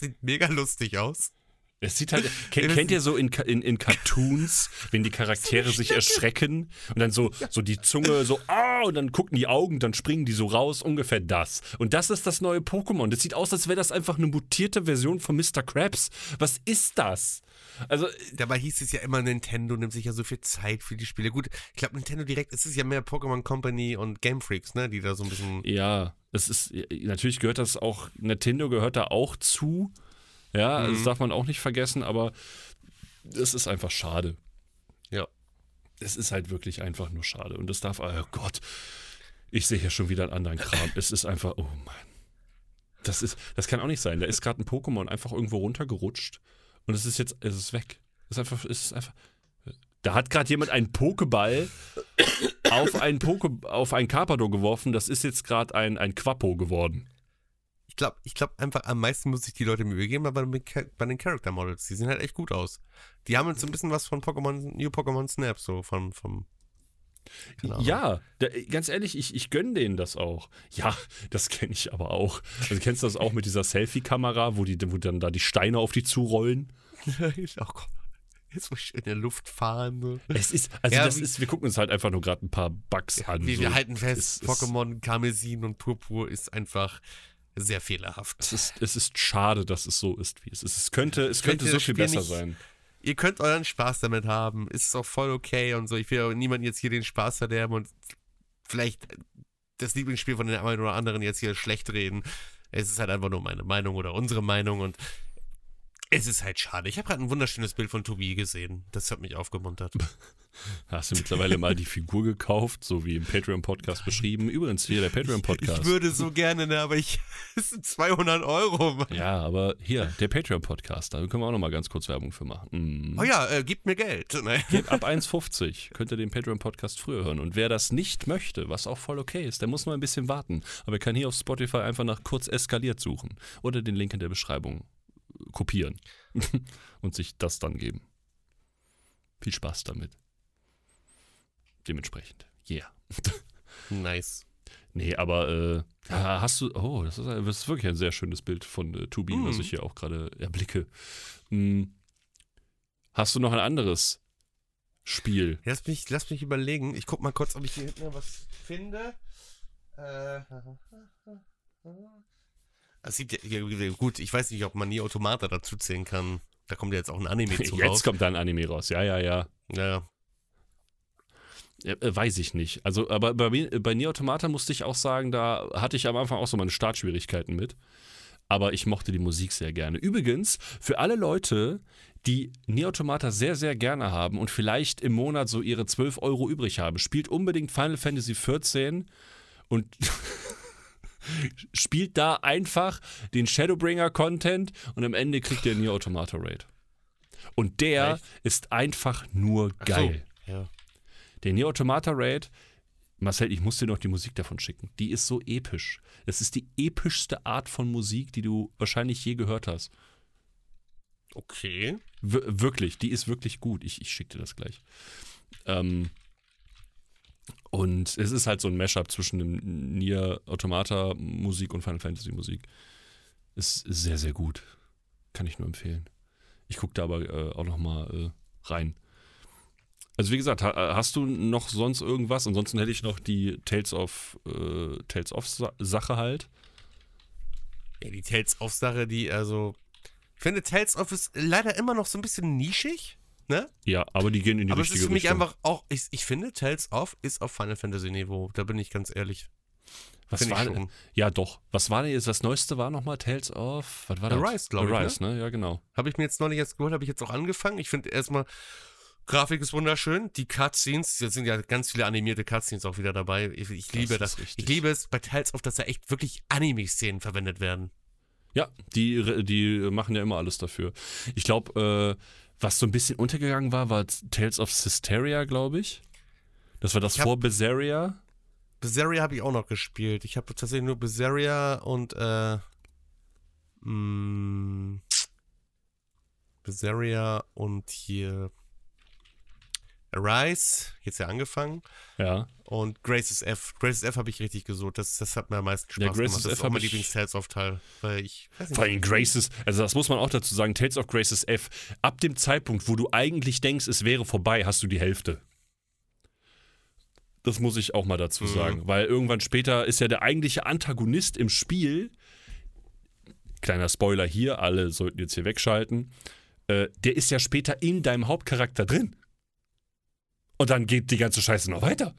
Sieht mega lustig aus. Es sieht halt, kennt, kennt ihr so in, in, in Cartoons, wenn die Charaktere sich erschrecken und dann so, so die Zunge so, ah, und dann gucken die Augen, dann springen die so raus, ungefähr das. Und das ist das neue Pokémon. Das sieht aus, als wäre das einfach eine mutierte Version von Mr. Krabs. Was ist das? Also, Dabei hieß es ja immer, Nintendo nimmt sich ja so viel Zeit für die Spiele. Gut, ich glaube, Nintendo direkt, es ist ja mehr Pokémon Company und Game Freaks, ne, die da so ein bisschen. ja, es ist, natürlich gehört das auch, Nintendo gehört da auch zu. Ja, also das darf man auch nicht vergessen, aber es ist einfach schade. Ja. Es ist halt wirklich einfach nur schade. Und das darf, oh Gott, ich sehe hier schon wieder einen anderen Kram. Es ist einfach, oh Mann. Das, ist, das kann auch nicht sein. Da ist gerade ein Pokémon einfach irgendwo runtergerutscht und es ist jetzt, es ist weg. Es ist einfach, es ist einfach. Da hat gerade jemand einen Pokéball auf einen, Poke, auf einen Carpador geworfen. Das ist jetzt gerade ein, ein Quappo geworden. Ich glaube, ich glaube einfach, am meisten muss ich die Leute Mühe geben, aber bei, den- Character Models, die sehen halt echt gut aus. Die haben jetzt so ein bisschen was von Pokémon, New Pokémon Snap, so von, vom. Ahnung. Ja, da, ganz ehrlich, ich, ich gönne denen das auch. Ja, das kenne ich aber auch. Also kennst du das auch mit dieser Selfie-Kamera, wo, die, wo dann da die Steine auf die zurollen? oh Gott. Jetzt muss ich in der Luft fahren. So. Es ist, also Ja, das wie- ist, wir gucken uns halt einfach nur gerade ein paar Bugs an. Wir, so. wir halten Es fest, ist- Pokémon Karmesin und Purpur ist einfach sehr fehlerhaft. Es ist, es ist schade, dass es so ist, wie es ist. Es könnte, es könnte so viel besser nicht- sein. Ihr könnt euren Spaß damit haben, ist auch voll okay und so. Ich will auch niemanden jetzt hier den Spaß verderben und vielleicht das Lieblingsspiel von den einen oder anderen jetzt hier schlecht reden. Es ist halt einfach nur meine Meinung oder unsere Meinung und es ist halt schade. Ich habe gerade ein wunderschönes Bild von Tobi gesehen. Das hat mich aufgemuntert. Hast du mittlerweile mal die Figur gekauft, so wie im Patreon-Podcast beschrieben? Übrigens, hier der Ich Patreon-Podcast. würde so gerne, ne, aber ich, es sind 200 Euro. Mann. Ja, aber hier, der Patreon-Podcast, da können wir auch noch mal ganz kurz Werbung für machen. Mhm. Oh ja, äh, gib mir Geld. Ne? Geht ab 1,50 könnt ihr den Patreon-Podcast früher hören. Und wer das nicht möchte, was auch voll okay ist, der muss nur ein bisschen warten. Aber er kann hier auf Spotify einfach nach kurz eskaliert suchen oder den Link in der Beschreibung kopieren und sich das dann geben. Viel Spaß damit. Dementsprechend. Yeah. Nice. Nee, aber äh, hast du. Oh, das ist, das ist wirklich ein sehr schönes Bild von äh, Tubi, Mm. was ich hier auch gerade erblicke. Hm. Hast du noch ein anderes Spiel? Lass mich, lass mich überlegen. Ich guck mal kurz, ob ich hier hinten noch was finde. Äh, es sieht ja, ja, gut, ich weiß nicht, ob man nie Automata dazu zählen kann. Da kommt ja jetzt auch ein Anime zu Jetzt raus. kommt da ein Anime raus. Ja, ja, ja. Ja, Äh, äh, weiß ich nicht. Also, aber bei, bei Nier Automata musste ich auch sagen, da hatte ich am Anfang auch so meine Startschwierigkeiten mit. Aber ich mochte die Musik sehr gerne. Übrigens, für alle Leute, die Nier Automata sehr, sehr gerne haben und vielleicht im Monat so ihre 12 Euro übrig haben, spielt unbedingt Final Fantasy XIV und spielt da einfach den Shadowbringer-Content und am Ende kriegt ihr Nier Automata Raid. Und der Echt? ist einfach nur Ach so. geil. Ja. Der Nier Automata Raid, Marcel, ich muss dir noch die Musik davon schicken. Die ist so episch. Es ist die epischste Art von Musik, die du wahrscheinlich je gehört hast. Okay. Wir wirklich, die ist wirklich gut. Ich, ich schicke dir das gleich. Ähm, und es ist halt so ein Mashup zwischen dem Nier Automata Musik und Final Fantasy Musik. Ist sehr, sehr gut. Kann ich nur empfehlen. Ich gucke da aber äh, auch noch mal äh, rein. Also wie gesagt, ha hast du noch sonst irgendwas? Ansonsten hätte ich noch die Tales of, äh, Tales of Sa Sache halt. Ja, die Tales of Sache, die, also. Ich finde, Tales of ist leider immer noch so ein bisschen nischig, ne? Ja, aber die gehen in die Aber es richtige ist für mich Richtung. einfach auch, ich, ich finde, Tales of ist auf Final Fantasy Niveau. Da bin ich ganz ehrlich. Was Finde ich war denn? Ja, doch. Was war denn jetzt? Das Neueste war nochmal Tales of. Was war das? Arise, glaub ich, ne? Arise, ne? Ja, genau. Habe ich mir jetzt neulich jetzt geholt, habe ich jetzt auch angefangen. Ich finde erstmal, Grafik ist wunderschön. Die Cutscenes, jetzt sind ja ganz viele animierte Cutscenes auch wieder dabei. Ich, ich liebe ist das. richtig. Ich liebe es bei Tales of, dass da echt wirklich Anime-Szenen verwendet werden. Ja, die, die machen ja immer alles dafür. Ich glaube, äh, was so ein bisschen untergegangen war, war Tales of Systeria, glaube ich. Das war das hab- vor Berseria. Berseria habe ich auch noch gespielt. Ich habe tatsächlich nur Berseria und äh, mh, Berseria und hier Arise, jetzt ja angefangen. Ja. Und Graces F. Graces F habe ich richtig gesucht. Das, das hat mir am meisten Spaß Ja, Graces gemacht. Das F ist auch mein Lieblings-Tales-of-Teil. Weil ich Vor allem Graces, also das muss man auch dazu sagen, Tales of Graces F, ab dem Zeitpunkt, wo du eigentlich denkst, es wäre vorbei, hast du die Hälfte. Das muss ich auch mal dazu Mhm. sagen, weil irgendwann später ist ja der eigentliche Antagonist im Spiel, kleiner Spoiler hier, alle sollten jetzt hier wegschalten, äh, der ist ja später in deinem Hauptcharakter drin. Und dann geht die ganze Scheiße noch weiter.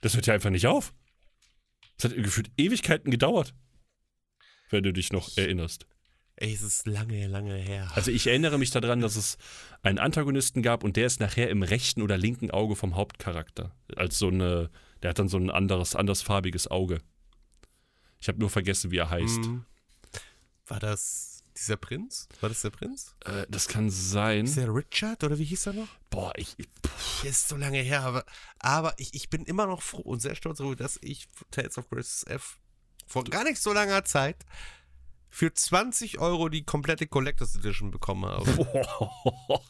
Das hört ja einfach nicht auf. Es hat gefühlt Ewigkeiten gedauert, wenn du dich noch erinnerst. Ey, es ist lange, lange her. Also ich erinnere mich daran, dass es einen Antagonisten gab und der ist nachher im rechten oder linken Auge vom Hauptcharakter. Als so eine, der hat dann so ein anderes, andersfarbiges Auge. Ich habe nur vergessen, wie er heißt. Hm. War das dieser Prinz? War das der Prinz? Äh, das kann sein. Ist der Richard oder wie hieß er noch? Boah, ich, ich ist so lange her, aber, aber ich, ich bin immer noch froh und sehr stolz darüber, dass ich Tales of Graces F vor gar nicht so langer Zeit für 20 Euro die komplette Collectors Edition bekommen habe.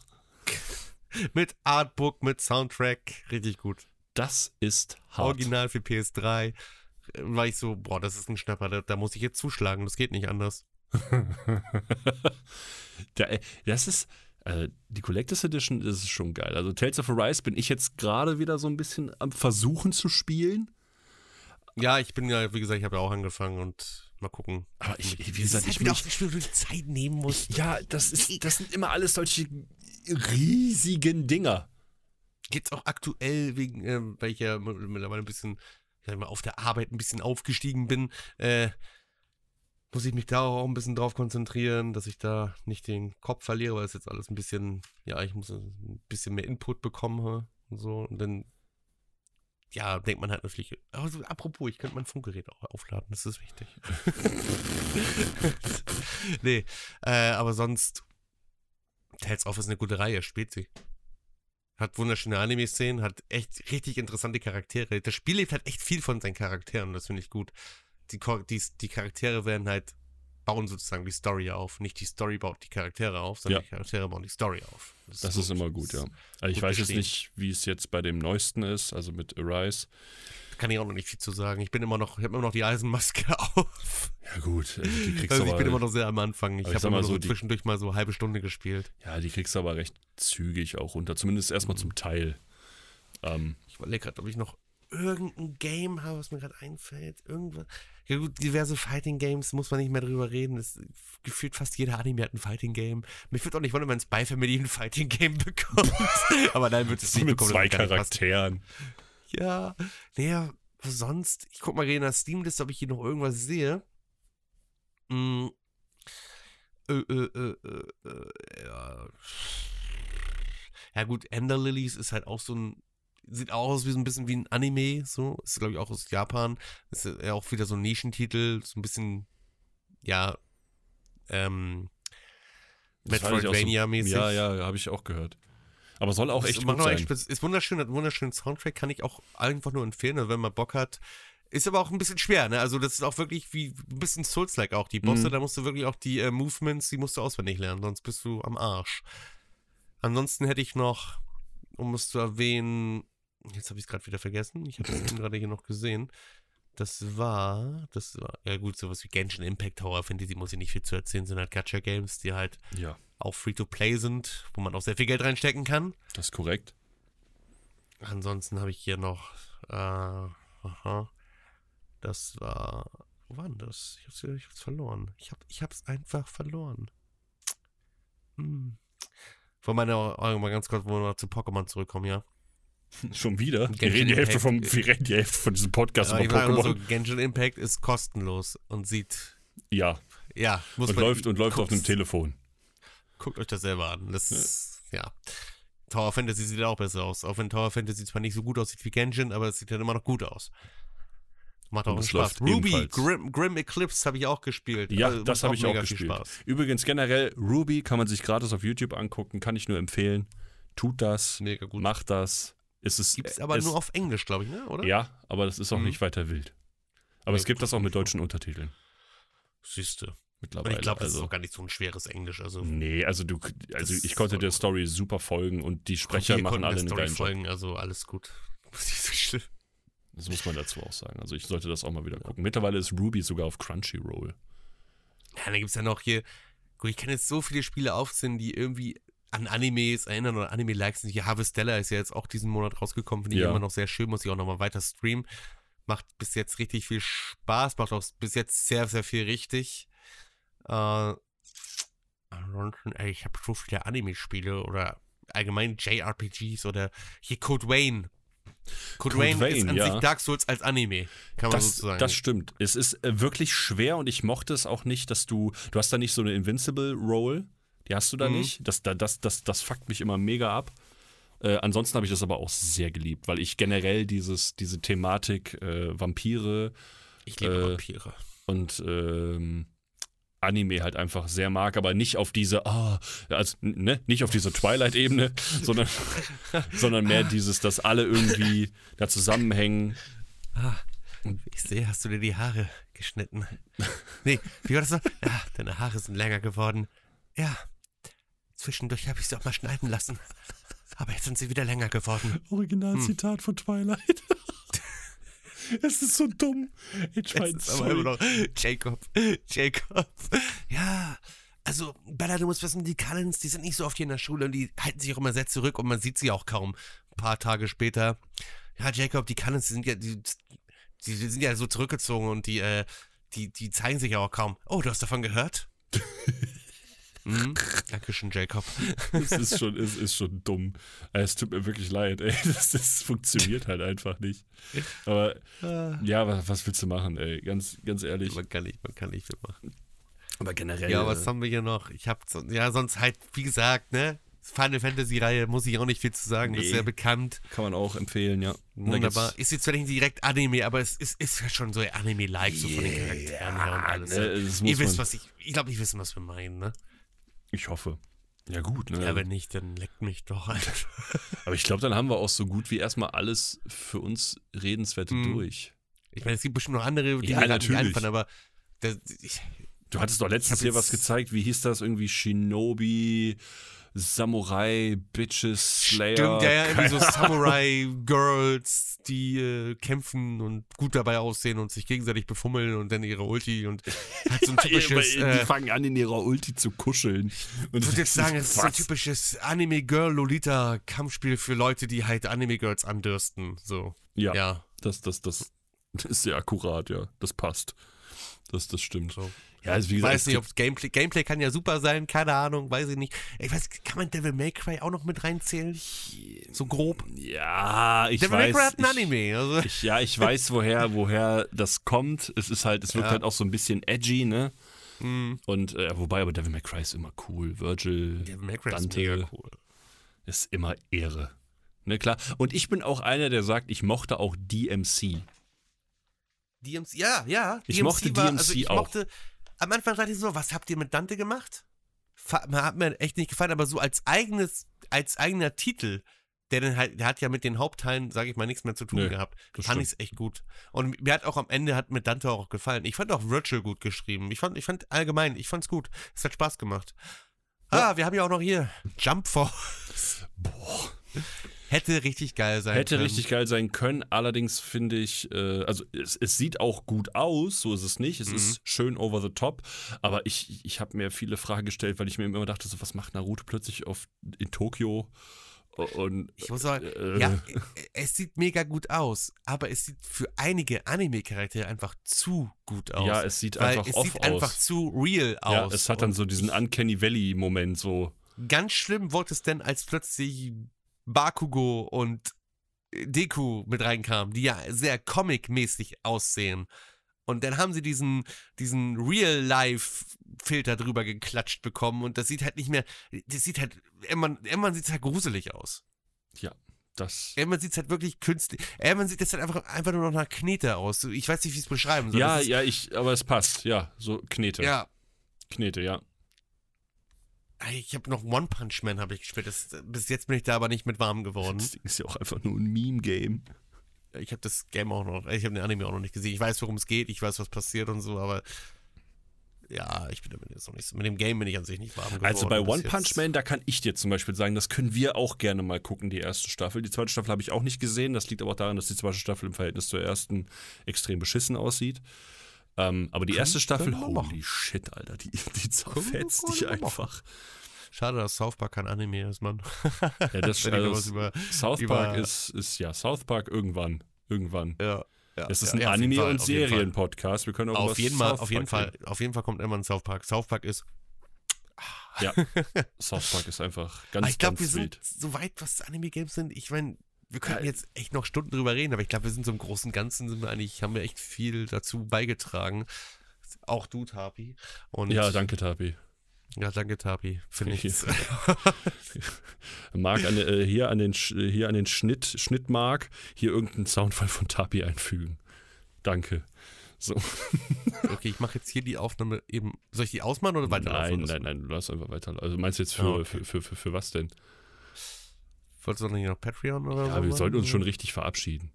mit Artbook, mit Soundtrack, richtig gut. das ist hart. Original für PS3. Äh, War ich so, boah, das ist ein Schnapper, da, da muss ich jetzt zuschlagen, das geht nicht anders. Äh, das ist, äh, die Collectors Edition ist schon geil. Also Tales of Arise bin ich jetzt gerade wieder so ein bisschen am Versuchen zu spielen. Ja, ich bin ja, wie gesagt, ich habe ja auch angefangen und mal gucken. Aber ich, wie gesagt, ich halt wieder auch das Spiel, du die Zeit nehmen musst. Ja, das, ist, das sind immer alles solche riesigen Dinger. Jetzt auch aktuell, wegen, ähm, weil ich ja mittlerweile ein bisschen, ich mal, auf der Arbeit ein bisschen aufgestiegen bin, äh, muss ich mich da auch ein bisschen drauf konzentrieren, dass ich da nicht den Kopf verliere, weil es jetzt alles ein bisschen, ja, ich muss ein bisschen mehr Input bekommen und so. Und dann, ja, denkt man halt natürlich, also, apropos, ich könnte mein Funkgerät auch aufladen, das ist wichtig. nee, äh, aber sonst, Tales of ist eine gute Reihe, spielt sie. Hat wunderschöne Anime-Szenen, hat echt richtig interessante Charaktere. Das Spiel lebt halt echt viel von seinen Charakteren, das finde ich gut. Die, die, die Charaktere werden halt, bauen sozusagen die Story auf. Nicht die Story baut die Charaktere auf, sondern Ja. die Charaktere bauen die Story auf. Das ist immer gut, ja. Also ich gut weiß jetzt geschrieben. nicht, wie es jetzt bei dem neuesten ist, also mit Arise. Kann ich auch noch nicht viel zu sagen. Ich bin immer noch, ich habe immer noch die Eisenmaske auf. Ja gut, also die kriegst Also ich aber, bin immer noch sehr am Anfang. Ich ich habe immer so, die- zwischendurch mal so eine halbe Stunde gespielt. ja, die kriegst du aber recht zügig auch runter, zumindest erstmal zum Teil. Ähm, Ich überlege gerade, ob ich noch irgendein Game habe, was mir gerade einfällt. Irgendwas. Ja gut, diverse Fighting Games muss man nicht mehr drüber reden. Es, gefühlt fast jeder Anime hat ein Fighting Game. Mich würde auch nicht wundern, wenn Spy Family ein Fighting Game bekommt. Aber nein, wird es nicht Mit bekommen. zwei. Charakteren. Ja, naja, was sonst? Ich guck mal in der Steam-Liste, ob ich hier noch irgendwas sehe. Äh, äh, äh, äh, ja. Ja gut, Ender Lilies ist halt auch so ein, sieht auch aus wie so ein bisschen wie ein Anime, so. Ist glaube ich auch aus Japan. Ist ja auch wieder so ein Nischentitel, so ein bisschen, ja, ähm, auch so- Metroidvania-mäßig. Ja, ja, habe ich auch gehört. Aber soll auch echt gut sein. Ist, ist wunderschön, hat einen wunderschönen Soundtrack, kann ich auch einfach nur empfehlen, also wenn man Bock hat. Ist aber auch ein bisschen schwer, ne? Also das ist auch wirklich wie ein bisschen Souls-like auch. Die Bosse, Mhm. da musst du wirklich auch die äh, Movements, die musst du auswendig lernen, sonst bist du am Arsch. Ansonsten hätte ich noch, um es zu erwähnen, jetzt habe ich es gerade wieder vergessen, ich habe es gerade hier noch gesehen. Das war, das war, ja gut, sowas wie Genshin Impact Tower Fantasy muss ich nicht viel zu erzählen, sind halt Gacha-Games, die halt Ja, auch Free-to-Play sind, wo man auch sehr viel Geld reinstecken kann. das ist korrekt. Ansonsten habe ich hier noch, äh, aha, das war, wo war denn das? Ich hab's, ich hab's verloren. Ich, hab, ich hab's einfach verloren. Hm. Von meiner, mal ganz kurz, wo wir noch zu Pokémon zurückkommen, ja. Schon wieder? Wir reden die Hälfte, vom, wir reden die Hälfte von diesem Podcast ich über nur so, Pokémon. Genshin Impact ist kostenlos und sieht, Ja, ja, muss und man, läuft, und läuft auf einem Telefon. Guckt euch das selber an. Das ist, ja. Tower Fantasy sieht auch besser aus. Auch wenn Tower Fantasy zwar nicht so gut aussieht wie Genshin, aber es sieht halt immer noch gut aus. Macht auch Spaß. Ruby. Grim, Grim Eclipse habe ich auch gespielt. Ja, Also, das habe ich auch gespielt. Übrigens generell, Ruby kann man sich gratis auf YouTube angucken, kann ich nur empfehlen. Tut das, Mega gut. macht das. Es ist, Gibt's aber es, nur auf Englisch, glaube ich, ne? Oder? Ja, aber das ist auch Mhm. nicht weiter wild. Aber Nee, es gibt das auch mit deutschen Untertiteln Siehste. Und mittlerweile. ich glaube, das also, ist auch gar nicht so ein schweres Englisch. Also, Nee, also du, also ich konnte der Story super folgen und die Sprecher machen alle der einen Story Job. folgen, also alles gut. Das muss man dazu auch sagen. Also ich sollte das auch mal wieder gucken. Mittlerweile ist Ruby sogar auf Crunchyroll. Ja, dann gibt es ja noch hier, gut, ich kann jetzt so viele Spiele aufzählen, die irgendwie an Animes erinnern oder Anime-Likes sind. Hier Harvestella ist ja jetzt auch diesen Monat rausgekommen, finde ich Ja. immer noch sehr schön, muss ich auch nochmal weiter streamen. Macht bis jetzt richtig viel Spaß, macht auch bis jetzt sehr, sehr viel richtig. Äh, ansonsten, ey, ich habe so viele Anime-Spiele oder allgemein JRPGs oder hier Code Wayne. Code, Code Wayne, ist an ja. sich Dark Souls als Anime, kann man Das, sozusagen. das stimmt. Es ist äh, wirklich schwer und ich mochte es auch nicht, dass du, du hast da nicht so eine Invincible Roll, die hast du da Mhm. nicht. Das, da- das, das, das fuckt mich immer mega ab. Äh, ansonsten habe ich das aber auch sehr geliebt, weil ich generell dieses, diese Thematik äh, Vampire ich liebe äh, Vampire. und ähm, Anime halt einfach sehr mag, aber nicht auf diese, ah, also, ne, nicht auf diese Twilight-Ebene, sondern, sondern mehr dieses, dass alle irgendwie da zusammenhängen. Ah, ich sehe, hast du dir die Haare geschnitten? Nee, wie war das so? Ja, deine Haare sind länger geworden. Ja, zwischendurch habe ich sie auch mal schneiden lassen. Aber jetzt sind sie wieder länger geworden. Originalzitat von Twilight. es ist so dumm. Ich Es ist aber immer noch Jacob. Jacob. Ja, also Bella, du musst wissen, die Cullens, die sind nicht so oft hier in der Schule und die halten sich auch immer sehr zurück und man sieht sie auch kaum. Ein paar Tage später. Ja, Jacob, die Cullens, die sind ja, die, die sind ja so zurückgezogen und die, äh, die, die zeigen sich ja auch kaum. Oh, du hast davon gehört? mhm. Dankeschön, Jacob. Es ist schon, es ist schon dumm. Äh, Es tut mir wirklich leid, ey. Das, das funktioniert halt einfach nicht. Aber ja, was, was willst du machen, ey? Ganz, ganz ehrlich. Man kann nicht, man kann nicht viel machen. Aber generell. Ja, was haben wir hier noch? Ich hab, so, ja, sonst halt, wie gesagt, ne? Final Fantasy Reihe muss ich auch nicht viel zu sagen, ist Nee. sehr bekannt. kann man auch empfehlen, ja. Wunderbar. Ist jetzt vielleicht nicht direkt Anime, aber es ist, ist ja schon so Anime-like, so von den Charakteren her und alles. ne, das muss Ihr wisst, was ich, ich glaube, ich wissen, was wir meinen, ne? Ich hoffe. Ja, gut, ne? Ja, wenn nicht, dann leckt mich doch, Alter. Aber ich glaube, dann haben wir auch so gut wie erstmal alles für uns Redenswerte Mhm. durch. Ich meine, es gibt bestimmt noch andere, die Ja, mir nicht natürlich. einfallen, aber das, ich, Du hattest doch letztens hier was gezeigt, wie hieß das irgendwie? Shinobi Samurai, Bitches, Slayer. Stimmt, ja, ja, irgendwie so Samurai-Girls, die äh, kämpfen und gut dabei aussehen und sich gegenseitig befummeln und dann ihre Ulti und halt so ein typisches. die äh, fangen an, in ihrer Ulti zu kuscheln. Und ich würde jetzt sagen, es ist so ein typisches Anime-Girl-Lolita-Kampfspiel für Leute, die halt Anime-Girls andürsten. So. Ja, Ja. Das, das, das ist sehr akkurat, ja. Das passt. Das, das stimmt. So. Ja, also wie gesagt, weiß nicht, ob Gameplay, Gameplay kann ja super sein, keine Ahnung, weiß ich nicht. Ich weiß, kann man Devil May Cry auch noch mit reinzählen? So grob. ja, ich Devil weiß. May Cry hat ein ich, Anime. Also. Ich, ja, ich weiß, woher, woher das kommt. Es ist halt, es wirkt Ja. halt auch so ein bisschen edgy, ne? Mhm. Und äh, wobei, aber Devil May Cry ist immer cool. Virgil Devil May Cry ist Dante. mega cool. ist immer Ehre. Ne, klar. Und ich bin auch einer, der sagt, ich mochte auch DMC. DMC, ja, ja. Ich mochte DMC also ich auch. Mochte, am Anfang dachte ich so, was habt ihr mit Dante gemacht? Hat mir echt nicht gefallen, aber so als eigenes, als eigener Titel, der dann halt, der hat ja mit den Hauptteilen, sage ich mal, nichts mehr zu tun Nö, gehabt. fand ich es echt gut. Und mir hat auch am Ende hat mir Dante auch gefallen. Ich fand auch Virtual gut geschrieben. Ich fand, ich fand allgemein, ich fand's gut. Es hat Spaß gemacht. Ah, wir haben ja auch noch hier Jump Force. Boah. Hätte richtig geil sein Hätte können. richtig geil sein können, allerdings finde ich, äh, also es, es sieht auch gut aus, so ist es nicht. Es Mhm. ist schön over the top, aber ich, ich habe mir viele Fragen gestellt, weil ich mir immer dachte, so, was macht Naruto plötzlich auf, in Tokio? Und Ich muss sagen, Äh. ja, äh, es sieht mega gut aus, aber es sieht für einige Anime-Charaktere einfach zu gut aus. ja, es sieht einfach es off sieht aus. einfach zu real aus. ja, es hat dann so diesen Uncanny Valley-Moment so. Ganz schlimm wurde es denn, als plötzlich Bakugo und Deku mit reinkamen, die ja sehr comic-mäßig aussehen. Und dann haben sie diesen, diesen Real-Life-Filter drüber geklatscht bekommen und das sieht halt nicht mehr, das sieht halt, irgendwann, irgendwann sieht es halt gruselig aus. Ja, das. Irgendwann sieht es halt wirklich künstlich. Irgendwann sieht es halt einfach, einfach nur noch nach Knete aus. Ich weiß nicht, wie ich es beschreiben soll. Ja, Das ist, ja, ich, aber es passt, ja, so Knete. ja. Knete, ja. Ich habe noch One Punch Man habe ich gespielt. Das, bis jetzt bin ich da aber nicht mit warm geworden. Das Ding ist ja auch einfach nur ein Meme-Game. Ich habe das Game auch noch, ich habe den Anime auch noch nicht gesehen. Ich weiß, worum es geht, ich weiß, was passiert und so, aber ja, ich bin damit jetzt noch nicht so. Mit dem Game bin ich an sich nicht warm geworden. Also bei One. Punch Man, da kann ich dir zum Beispiel sagen, das können wir auch gerne mal gucken, die erste Staffel. Die zweite Staffel habe ich auch nicht gesehen. Das liegt aber auch daran, dass die zweite Staffel im Verhältnis zur ersten extrem beschissen aussieut. Ähm, aber die Können- erste Staffel, wir holy machen. shit, Alter, die, die wir- zerfetzt dich wir einfach. Schade, dass South Park kein Anime ist, Mann. Ja, das, ich also, über, South über- Park ist, ist, ja, South Park irgendwann. Irgendwann. ja, ja, Es ist ja, ein Anime- Fall, und. Serien-Podcast. Wir können auch Auf über jeden, Fall, South auf jeden Fall, reden. auf jeden Fall kommt immer ein South Park. South Park ist Ja, South Park ist einfach ganz, Aber ich glaube, ganz wir wild. sind so weit, was Anime-Games sind. Ich meine, wir könnten jetzt echt noch Stunden drüber reden, aber ich glaube, wir sind so im Großen und Ganzen, sind wir eigentlich, haben wir echt viel dazu beigetragen. Auch du, Tapi. Und Ja, danke, Tapi. Ja, danke, Tapi. Für Hier. nichts. Mark, an, äh, hier, an den, äh, hier an den Schnitt, Schnittmark, hier irgendeinen Soundfall von Tapi einfügen. Danke. So. okay, ich mache jetzt hier die Aufnahme eben. Soll ich die ausmachen oder weiter? Nein, nein, nein, du lass einfach weiter. Also meinst du jetzt für, Ah, okay. für, für, für, für was denn? Wolltest du noch nicht noch Patreon oder so? Ja, wir machen? sollten uns schon richtig verabschieden.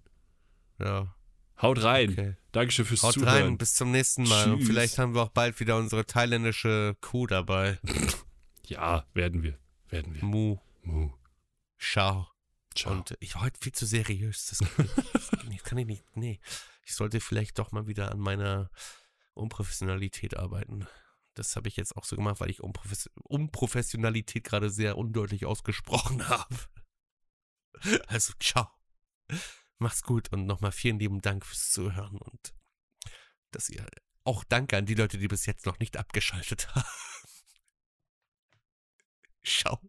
Ja, Haut rein. okay. Dankeschön fürs Haut Zuhören. rein, bis zum nächsten Mal. Und Tschüss. vielleicht haben wir auch bald wieder unsere thailändische Kuh dabei. Ja, werden wir. Werden wir. Mu, Mu. Schau. Ciao. Und ich war heute viel zu seriös. Das kann, das kann ich- kann ich nicht. Nee. Ich sollte vielleicht doch mal wieder an meiner Unprofessionalität arbeiten. Das habe ich jetzt auch so gemacht, weil ich Unprofes Unprofessionalität gerade sehr undeutlich ausgesprochen habe. Also, ciao. Macht's gut und nochmal vielen lieben Dank fürs Zuhören und dass ihr auch danke an die Leute, die bis jetzt noch nicht abgeschaltet haben. Ciao.